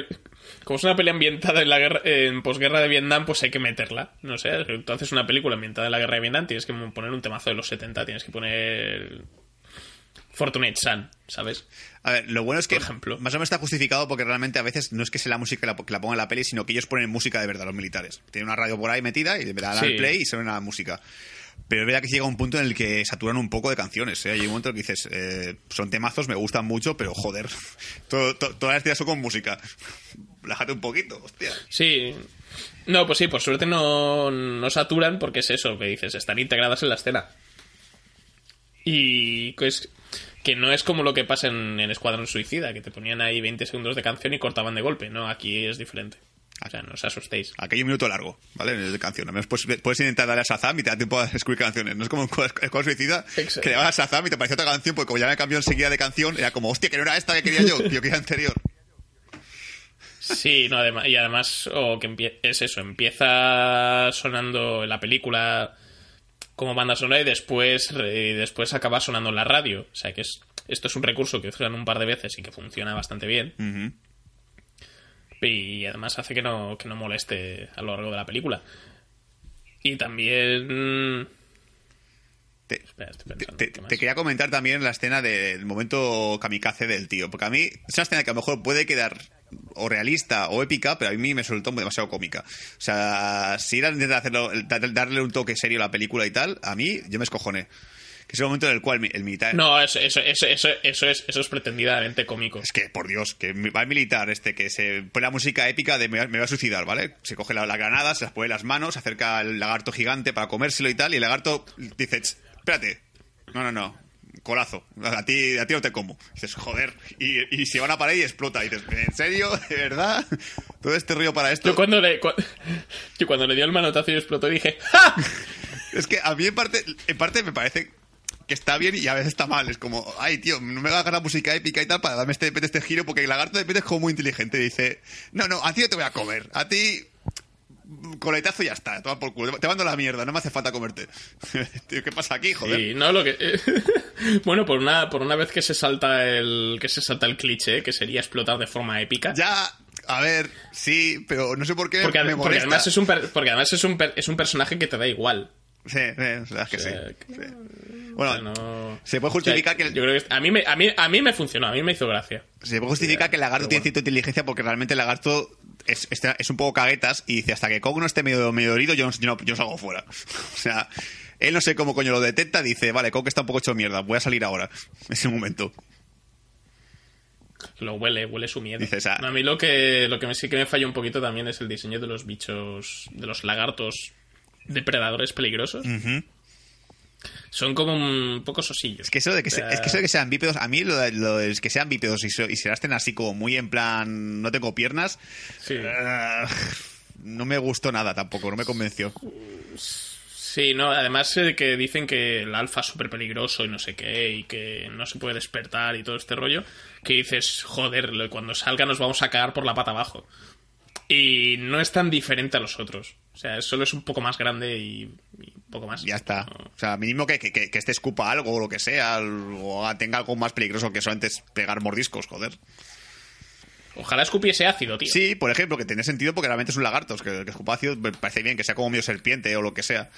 como es una pelea ambientada en la guerra en posguerra de Vietnam, pues hay que meterla. No sé, tú haces una película ambientada en la guerra de Vietnam, tienes que poner un temazo de los 70, tienes que poner Fortunate Son, ¿sabes?
A ver, lo bueno es que
Por ejemplo.
más o menos está justificado porque realmente a veces no es que sea la música que la, que la ponga en la peli, sino que ellos ponen música de verdad, los militares. Tienen una radio por ahí metida y le dan
Sí.
al play y suena la música. Pero es verdad que llega un punto en el que saturan un poco de canciones. ¿eh? Hay un momento en el que dices, eh, son temazos, me gustan mucho, pero joder, todo- to- todas las días son con música. Relájate un poquito, hostia.
Sí. No, pues sí, por suerte no, no saturan porque es eso que dices, están integradas en la escena. Y pues que no es como lo que pasa en, en Escuadrón Suicida, que te ponían ahí 20 segundos de canción y cortaban de golpe. No, aquí es diferente. O sea, no os asustéis.
Aquí hay un minuto largo, ¿vale? De canción. Al menos puedes, puedes intentar darle a Shazam y te da tiempo a escribir canciones. No es como en Escuadrón Suicida,
Exacto.
que le dabas a Shazam y te parecía otra canción, porque como ya me cambió enseguida de canción, era como, hostia, que no era esta que quería yo, que yo quería anterior.
Sí, no, además, y además, o que es eso, empieza sonando en la película como banda sonora y después, y después acaba sonando en la radio. O sea que es, esto es un recurso que usan un par de veces y que funciona bastante bien. Y además hace que no, que no moleste a lo largo de la película. Y también...
Te, quería comentar también la escena del momento kamikaze del tío, porque a mí es una escena que a lo mejor puede quedar o realista o épica, pero a mí me resultó demasiado cómica. O sea, si era intentar hacerlo, dar- darle un toque serio a la película y tal, a mí yo me escojoné. Que es el momento en el cual el militar...
No, eso, eso, eso, eso, eso es, eso es pretendidamente cómico.
Es que, por Dios, que va el militar este que se pone la música épica de me, me va a suicidar, ¿vale? Se coge la, la granada, se las pone en las manos, se acerca al lagarto gigante para comérselo y tal, y el lagarto dice, "Ch, espérate, no, no, no, colazo, a ti, a ti no te como. dices, joder, y, y se van a parar y explota. Y dices, ¿en serio? ¿De verdad? Todo este río para esto.
Yo cuando le, cua- yo cuando le dio el manotazo y explotó dije ¡Ja!
Es que a mí en parte, en parte me parece que está bien y a veces está mal. Es como, ay, tío, no me hagas la música épica y tal para darme este, este giro, porque el lagarto de repente es como muy inteligente. Dice, no, no, a ti no te voy a comer. A ti, coletazo y ya está. Toma por culo. Te mando la mierda, no me hace falta comerte. tío, ¿qué pasa aquí, joder?
Y no lo que bueno por una por una vez que se salta el que se salta el cliché que sería explotar de forma épica
Ya, a ver, sí, pero no sé por qué
porque,
me
porque
molesta.
además es un per- porque además es un per- es un personaje que te da igual
Sí, sí, es que
O
sí. sí. Bueno,
no-
se puede justificar que... el-
yo creo que a mí me a mí a mí me funcionó a mí me hizo gracia
Se puede justificar que el lagarto tiene cierta inteligencia porque realmente el lagarto es, es, es un poco caguetas y dice hasta que Kong no esté medio, medio herido yo, no- yo, salgo fuera. O sea, él no sé cómo coño lo detecta, dice, vale, Kong está un poco hecho mierda, voy a salir ahora. En ese momento.
lo huele huele su miedo a mí lo que lo que me, sí que me falla un poquito también es el diseño de los bichos de los lagartos depredadores peligrosos. Son como un poco sosillos
Es que eso de que, se- es que eso de que sean bípedos, a mí lo de, lo de que sean bípedos y, se- y se lasten así como muy en plan, no tengo piernas,
sí.
eh, no me gustó nada tampoco, no me convenció.
Sí, no, además que dicen que el alfa es súper peligroso y no sé qué, y que no se puede despertar y todo este rollo, que dices, joder, cuando salga nos vamos a cagar por la pata abajo. Y no es tan diferente a los otros. O sea, solo es un poco más grande y, y poco más.
Ya está. O sea, mínimo que, que, que este escupa algo o lo que sea, o tenga algo más peligroso que solamente es pegar mordiscos, joder.
Ojalá escupiese ácido, tío.
Sí, por ejemplo, que tiene sentido porque realmente es un lagarto, es que, que escupa ácido me parece bien, que sea como medio serpiente o lo que sea.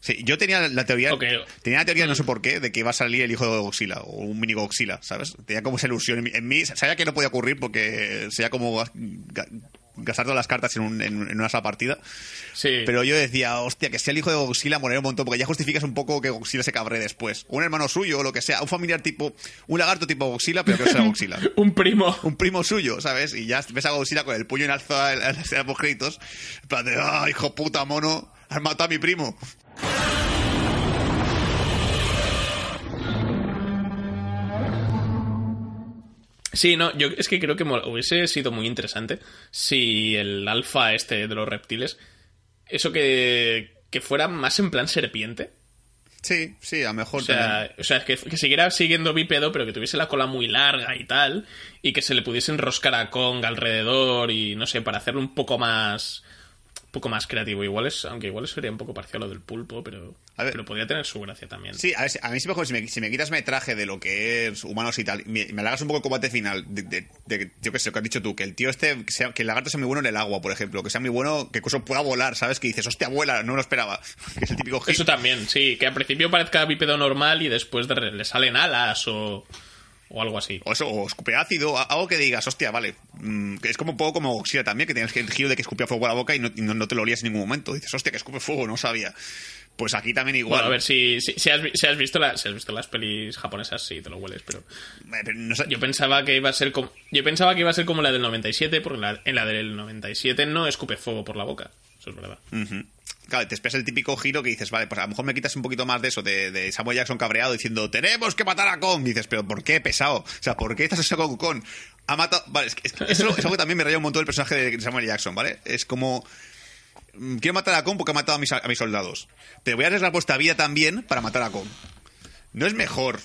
Sí, yo tenía la teoría,
Ok.
tenía la teoría, no sé por qué, de que iba a salir el hijo de Godzilla, o un mini Godzilla, ¿sabes? Tenía como esa ilusión en mí, en mí, sabía que no podía ocurrir porque sería como gastar todas las cartas en, un- en- en una sola partida.
Sí.
Pero yo decía, hostia, que sea el hijo de Godzilla morir un montón, porque ya justificas un poco que Godzilla se cabre después. Un hermano suyo o lo que sea, un familiar tipo, un lagarto tipo Godzilla, pero que no sea Godzilla.
Un primo.
Un primo suyo, ¿sabes? Y ya ves a Godzilla con el puño en alza en la escena post créditos. En plan de, ah, hijo puta mono, has matado a mi primo.
Sí, no, yo es que creo que hubiese sido muy interesante si el alfa este de los reptiles, eso que, que fuera más en plan serpiente.
Sí, sí, a lo mejor
O sea, o sea que, que siguiera siguiendo bípedo, pero que tuviese la cola muy larga y tal, y que se le pudiese enroscar a Kong alrededor y no sé, para hacerlo un poco más un poco más creativo. Igual es, aunque igual sería un poco parcial lo del pulpo, pero,
A ver.
pero podría tener su gracia también.
Sí, a, ver, a mí sí mejor si me, si me quitas metraje de lo que es humanos y tal, y me, me alargas un poco el combate final, de, de- de- yo qué sé, lo que has dicho tú, que el tío este, que, sea- que el lagarto sea muy bueno en el agua, por ejemplo, que sea muy bueno, que incluso pueda volar, ¿sabes? Que dices, hostia, vuela, no me lo esperaba. que es el típico hit.
Eso también, sí, que al principio parezca bípedo normal y después de le salen alas o, o algo así.
O eso, o escupe ácido, algo que digas, hostia, vale. mm, que es como un poco como Godzilla también, que tienes que el giro de que escupía fuego a la boca y no, y no- no te lo olías en ningún momento. Dices, hostia, que escupe fuego, no sabía. Pues aquí también igual.
Bueno, a ver, si, si, si has, si has visto la- si has visto las pelis japonesas, sí, te lo hueles, pero...
Eh, pero no sé-
Yo pensaba que iba a ser como, yo pensaba que iba a ser como la del 97, porque la- en la del 97 no escupe fuego por la boca. Eso es verdad.
Claro, te esperas el típico giro que dices, vale, pues a lo mejor me quitas un poquito más de eso, de, de Samuel Jackson cabreado diciendo, tenemos que matar a Kong. Y dices, pero ¿por qué pesado? O sea, ¿por qué estás con Kong? Ha matado. Vale, es que, es que eso es algo que también me raya un montón el personaje de Samuel Jackson, ¿vale? Es como. mm, Quiero matar a Kong porque ha matado a mis, a mis soldados. Te voy a arriesgar vuestra vida también para matar a Kong. No es mejor,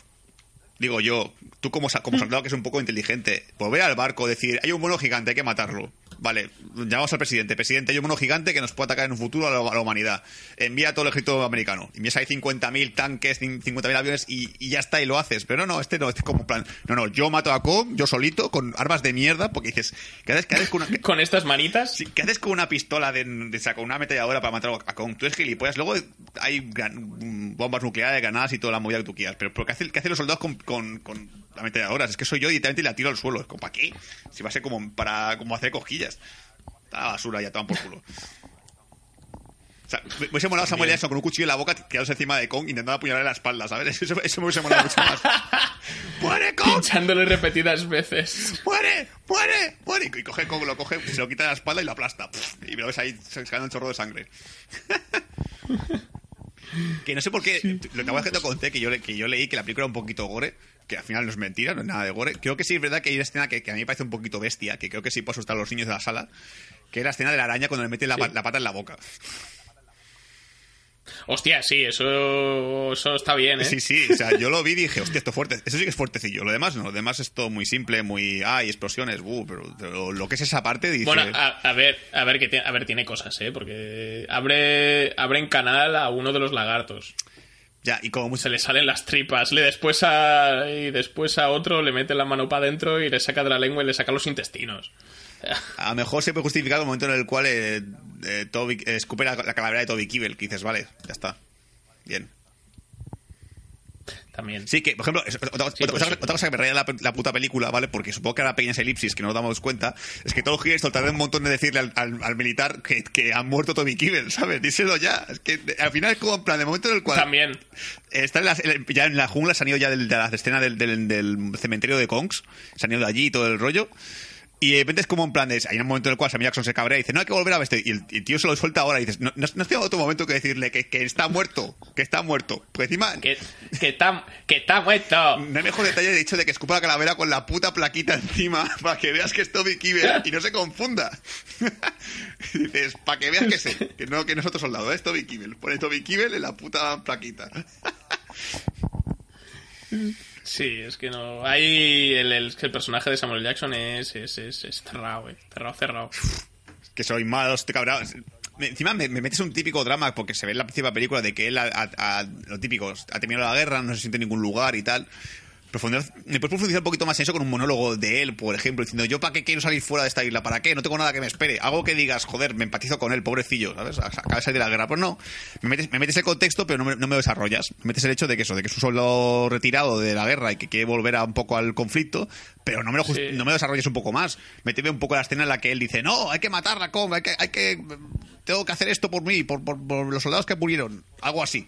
digo yo, tú como soldado que es un poco inteligente, volver al barco, decir, hay un mono gigante, hay que matarlo. Vale, llamamos al presidente. Presidente, hay un mono gigante que nos puede atacar en un futuro a la, a la humanidad. Envía a todo el ejército americano. Envías ahí 50.000 tanques, cin- 50.000 aviones y, y ya está, y lo haces. Pero no, no, este no, este es como plan. No, no, yo mato a Kong, yo solito, con armas de mierda, porque dices, ¿qué haces, qué haces con una,
Con estas manitas,
Sí, ¿Qué haces con una pistola de, de saco, una ametralladora para matar a Kong? Tú eres gilipollas. Luego hay gran- bombas nucleares, granadas y toda la movida que tú quieras. Pero ¿pero ¿qué, hace- qué hacen los soldados con, con, con ametralladoras? Es que soy yo y directamente la tiro al suelo. Es como, ¿para qué? Si va a ser como para como hacer cosquillas. Está la basura ya, toman por culo. O sea, me me hubiese molado Samuel Jackson con un cuchillo en la boca tirándose encima de Kong intentando apuñalarle la espalda, ¿sabes? Eso, eso me hubiese molado mucho más. ¡Muere Kong!
pinchándole repetidas veces.
¡Muere! ¡Muere! ¡Muere! Y coge Kong, lo coge, se lo quita de la espalda y lo aplasta. Pff, Y lo ves ahí sacando un chorro de sangre. que no sé por qué. Lo que voy a te conté que yo, que yo leí que la película era un poquito gore. Que al final no es mentira, no es nada de gore. Creo que sí es verdad que hay una escena que, que a mí me parece un poquito bestia. Que creo que sí puede asustar a los niños de la sala. Que es la escena de la araña cuando le mete la pata en la boca.
Hostia, sí, eso, eso está bien, ¿eh?
Sí, sí, o sea, yo lo vi y dije, hostia, esto es fuerte. Eso sí que es fuertecillo. Lo demás no, lo demás es todo muy simple, muy. ¡Ay, explosiones! Uh, pero, pero lo que es esa parte, dice.
Bueno, a, a ver, a ver, que tiene, a ver, tiene cosas, ¿eh? Porque abre, abre en canal a uno de los lagartos.
Ya, y como mucho.
Se le salen las tripas. Le después a, y después a otro le mete la mano para adentro y le saca de la lengua y le saca los intestinos.
A lo mejor se puede justificar el momento en el cual eh, eh, Toby, eh, escupe la, la calavera de Toby Kibble, que dices, vale, ya está. Bien.
También.
Sí, que, por ejemplo, es- otra,
Sí,
otra-
pues
otra- cosa que me raya la, la puta película, ¿vale? Porque supongo que ahora pequeñas elipsis que no nos damos cuenta, es que todo gira esto tarda un montón de decirle al, al- al militar que, que ha muerto Toby Kibble, ¿sabes? Díselo ya. Es que al final es como en plan, de momento en el cual.
También.
Está en la- ya en la jungla, se han ido ya del- de la escena del, del- del cementerio de Kongs, se han ido de allí y todo el rollo. Y de repente es como en plan de... Hay un momento en el cual Samuel Jackson se cabrea y dice, no hay que volver a vestir. Y el, tío se lo suelta ahora y dices, no, no, no tenido otro momento que decirle que, que está muerto, que está muerto. Porque encima...
Que, que está, que está muerto.
No hay mejor detalle el hecho de que escupa la calavera con la puta plaquita encima para que veas que es Toby Kibble y no se confunda. Y dices, para que veas que sé, que no, que no es otro soldado, es Toby Kibble. Pone Toby Kibble en la puta plaquita.
Sí, es que no. Ahí el, el, es el personaje de Samuel Jackson es, es, es, es cerrado, eh. Cerrado, cerrado.
Que soy malo, estoy cabrado. Me- Encima me, me metes un típico drama porque se ve en la principal película de que él, a, a- a- lo típico, ha terminado la guerra, no se siente en ningún lugar y tal. Profundizar, me puedes profundizar un poquito más en eso con un monólogo de él, por ejemplo, diciendo yo para qué quiero salir fuera de esta isla, para qué, no tengo nada que me espere. Algo que digas, joder, me empatizo con él, pobrecillo, ¿sabes? Acaba de salir de la guerra. Pues no, me metes, me metes el contexto, pero no me, no me desarrollas. Me metes el hecho de que eso, de que es un soldado retirado de la guerra y que quiere volver a un poco al conflicto, pero no me lo,
Sí.
no me lo desarrolles un poco más. Méteme un poco la escena en la que él dice, no, hay que matarla, Kong, hay que, hay que, tengo que hacer esto por mí, por, por, por los soldados que murieron. Algo así.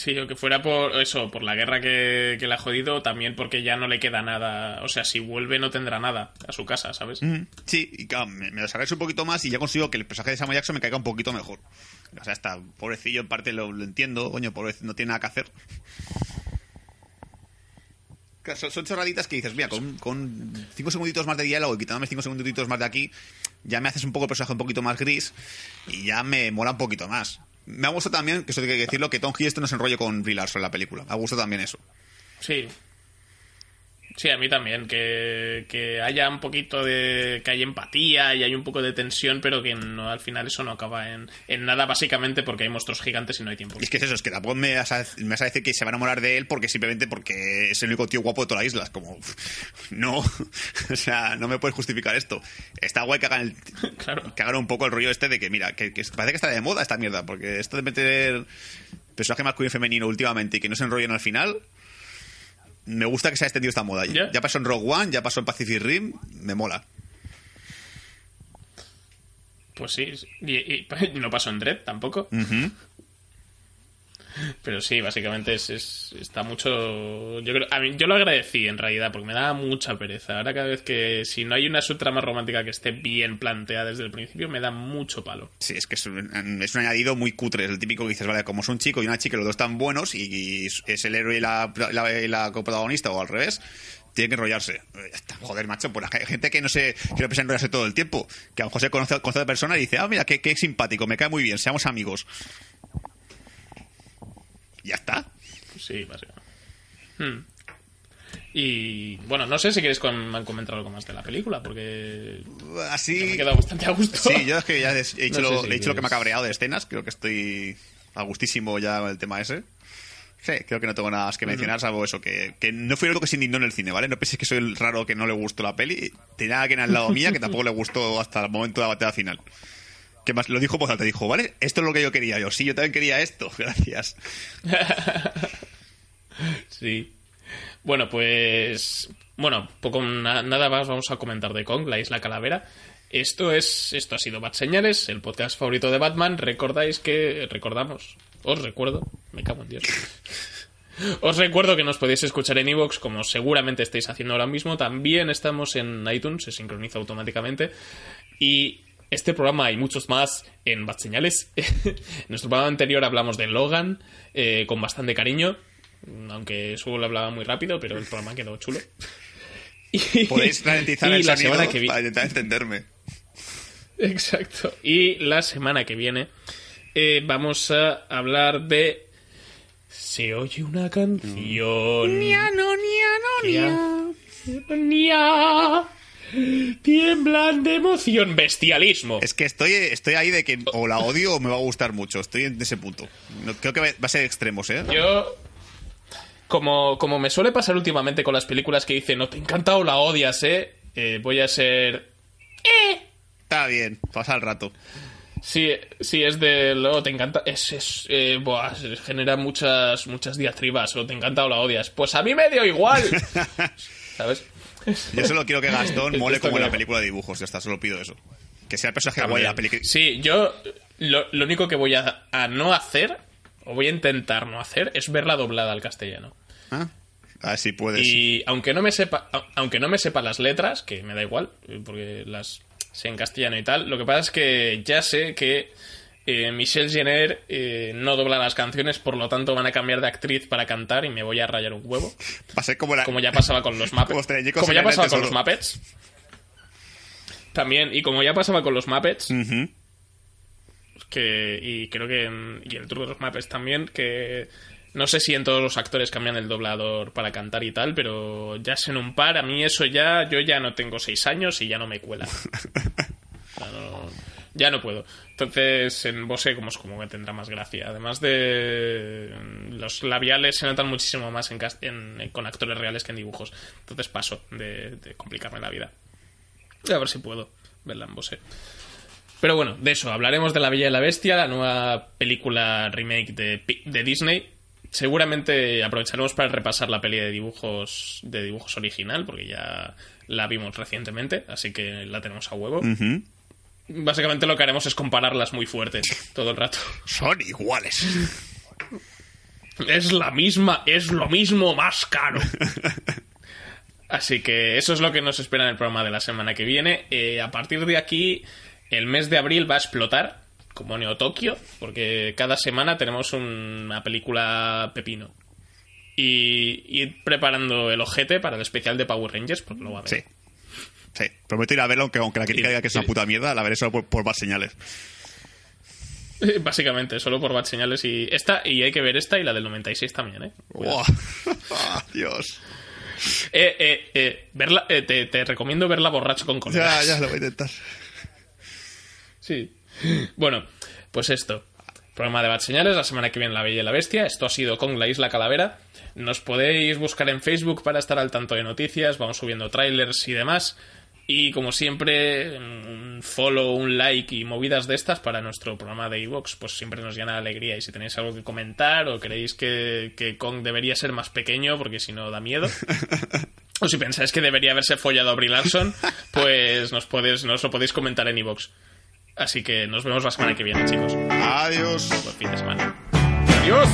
Sí, o que fuera por eso, por la guerra que, que le ha jodido, también porque ya no le queda nada. O sea, si vuelve no tendrá nada a su casa, ¿sabes?
Sí, y claro, me, me desarrollas un poquito más y ya consigo que el personaje de Samuel Jackson me caiga un poquito mejor. O sea, está pobrecillo, en parte lo, entiendo, coño, pobrecillo, no tiene nada que hacer. Son, son chorraditas que dices, mira, con, con cinco segunditos más de diálogo y quitándome cinco segunditos más de aquí, ya me haces un poco el personaje un poquito más gris y ya me mola un poquito más. Me ha gustado también, que eso hay que decirlo, que Tom Hiddleston no se enrolle con Brie Larson en la película. Me ha gustado también eso.
Sí. Sí, a mí también, que, que haya un poquito de... que haya empatía y hay un poco de tensión, pero que no, al final eso no acaba en, en nada, básicamente porque hay monstruos gigantes y no hay tiempo.
Y es que es eso, es que tampoco me vas, a, me vas a decir que se va a enamorar de él porque simplemente porque es el único tío guapo de toda la isla. Es como, no, o sea, no me puedes justificar esto. Está guay que hagan, el-
Claro.
que hagan un poco el rollo este de que, mira, que, que parece que está de moda esta mierda, porque esto de meter personaje masculino y femenino últimamente y que no se enrollen al final, me gusta que se haya extendido esta moda.
Ya.
Ya pasó en Rogue One, ya pasó en Pacific Rim, me mola.
Pues sí, y, y no pasó en Dread tampoco. Pero sí, básicamente es, es- está mucho. Yo creo, yo lo agradecí en realidad, porque me daba mucha pereza. Ahora cada vez que si no hay una subtrama romántica que esté bien planteada desde el principio, me da mucho palo.
Sí, es que es un, añadido muy cutre. El típico que dices, vale, como es un chico y una chica, los dos están buenos y, es el héroe y la, la, y la coprotagonista o al revés, tienen que enrollarse. Eh. Joder, macho, pues hay gente que no se que no piensa enrollarse todo el tiempo. Que a lo mejor se conoce, conoce a la persona y dice, ah, mira, qué simpático, me cae muy bien, seamos amigos. Ya está.
Sí, básicamente. Hmm. Y bueno, no sé si com- comentar algo más de la película, porque
Así.
me he quedado bastante a gusto.
Sí, yo es que ya he dicho,
No
lo,
si
he dicho lo que me ha
quieres-
cabreado de escenas. Creo que estoy a gustísimo ya con el tema ese. Sí, creo que no tengo nada más que mencionar, salvo eso, que, que no fui el único que se indignó en el cine, ¿vale? No penséis que soy el raro que no le gustó la peli. Tenía alguien al lado mía que tampoco le gustó hasta el momento de la batalla final. Que más lo dijo por alto, dijo, ¿vale? Esto es lo que yo quería. Yo, sí, yo también quería esto. Gracias.
Sí. Bueno, pues. Bueno, poco na- nada más vamos a comentar de Kong, la isla calavera. Esto es. Esto ha sido Bad Señales, el podcast favorito de Batman. Recordáis que. Recordamos. Os recuerdo. Me cago en Dios. Os recuerdo que nos podéis escuchar en iVoox, como seguramente estáis haciendo ahora mismo. También estamos en iTunes, se sincroniza automáticamente. Y este programa y muchos más en Bad Señales. en nuestro programa anterior hablamos de Logan eh, con bastante cariño. Aunque Sugo hablaba muy rápido, pero el programa quedó chulo. Y-
Podéis ralentizar
y
el
la
sonido
semana que
para intentar entenderme.
Exacto. Y la semana que viene eh, vamos a hablar de. Se oye una canción.
Niano, niano,
que ha- Tiemblan de emoción. Bestialismo.
Es que estoy, estoy ahí de que o la odio o me va a gustar mucho. Estoy en ese punto. No, creo que va a ser extremos, ¿eh?
Yo. Como, como me suele pasar últimamente con las películas que dicen no te encanta o la odias, ¿eh? Eh, voy a ser.
Está bien, pasa el rato.
Sí, sí, es de lo te encanta. Es, es eh, buah, genera muchas, muchas diatribas. O te encanta o la odias. Pues a mí me dio igual. ¿Sabes?
Yo solo quiero que Gastón mole como en la película de dibujos, ya está, solo pido eso. Que sea el personaje guay de la película.
Sí, yo lo, lo único que voy a, a no hacer, o voy a intentar no hacer, es verla doblada al castellano.
¿Ah? Así puedes.
Y aunque no me sepa, aunque no me sepa las letras, que me da igual, porque las sé en castellano y tal, lo que pasa es que ya sé que eh, Michelle Jenner eh, no dobla las canciones, por lo tanto van a cambiar de actriz para cantar y me voy a rayar un huevo,
Va a ser como la.
como ya pasaba con los Muppets. Como ya pasaba con los. Muppets. También, y como ya pasaba con los Muppets, que y creo que en- y el tour de los Muppets también que no sé si en todos los actores cambian el doblador para cantar y tal pero ya sé en un par a mí eso ya yo ya no tengo seis años y ya no me cuela no, ya no puedo. Entonces en Bose como es como que tendrá más gracia. Además de los labiales se notan muchísimo más en, con actores reales que en dibujos. Entonces paso de, de complicarme la vida. A ver si puedo verla en Bose. Pero bueno, de eso, hablaremos de La Bella y la Bestia, la nueva película remake de, de Disney. Seguramente aprovecharemos para repasar la peli de dibujos de dibujos original, porque ya la vimos recientemente, así que la tenemos a huevo. Básicamente lo que haremos es compararlas muy fuertes todo el rato.
Son iguales.
Es la misma, es lo mismo más caro. Así que eso es lo que nos espera en el programa de la semana que viene. Eh, a partir de aquí, el mes de abril va a explotar, como Neo Tokio, porque cada semana tenemos una película pepino. Y ir preparando el ojete para el especial de Power Rangers, porque lo va a ver.
Sí. Sí. Prometo ir a verlo, aunque, aunque la crítica diga que es una puta mierda, la veré solo por, por más señales.
Básicamente, solo por bad señales y esta, y hay que ver esta y la del 96 también, ¿eh?
Buah. Ah, Dios.
Eh, eh, eh, verla, eh, te, te recomiendo verla borracho con
Ya,
colegas.
ya lo voy a intentar.
Sí. Bueno, pues esto. Programa de Bad Señales, la semana que viene La Bella y la Bestia. Esto ha sido con la Isla Calavera. Nos podéis buscar en Facebook para estar al tanto de noticias. Vamos subiendo trailers y demás. Y como siempre, un follow, un like y movidas de estas para nuestro programa de iVox, pues siempre nos llena de alegría. Y si tenéis algo que comentar o creéis que, que Kong debería ser más pequeño, porque si no da miedo. O si pensáis que debería haberse follado a Brie Larson, pues nos, podéis, nos lo podéis comentar en iVoox. Así que nos vemos la semana que viene, chicos.
Adiós.
Buen fin de semana. ¡Adiós!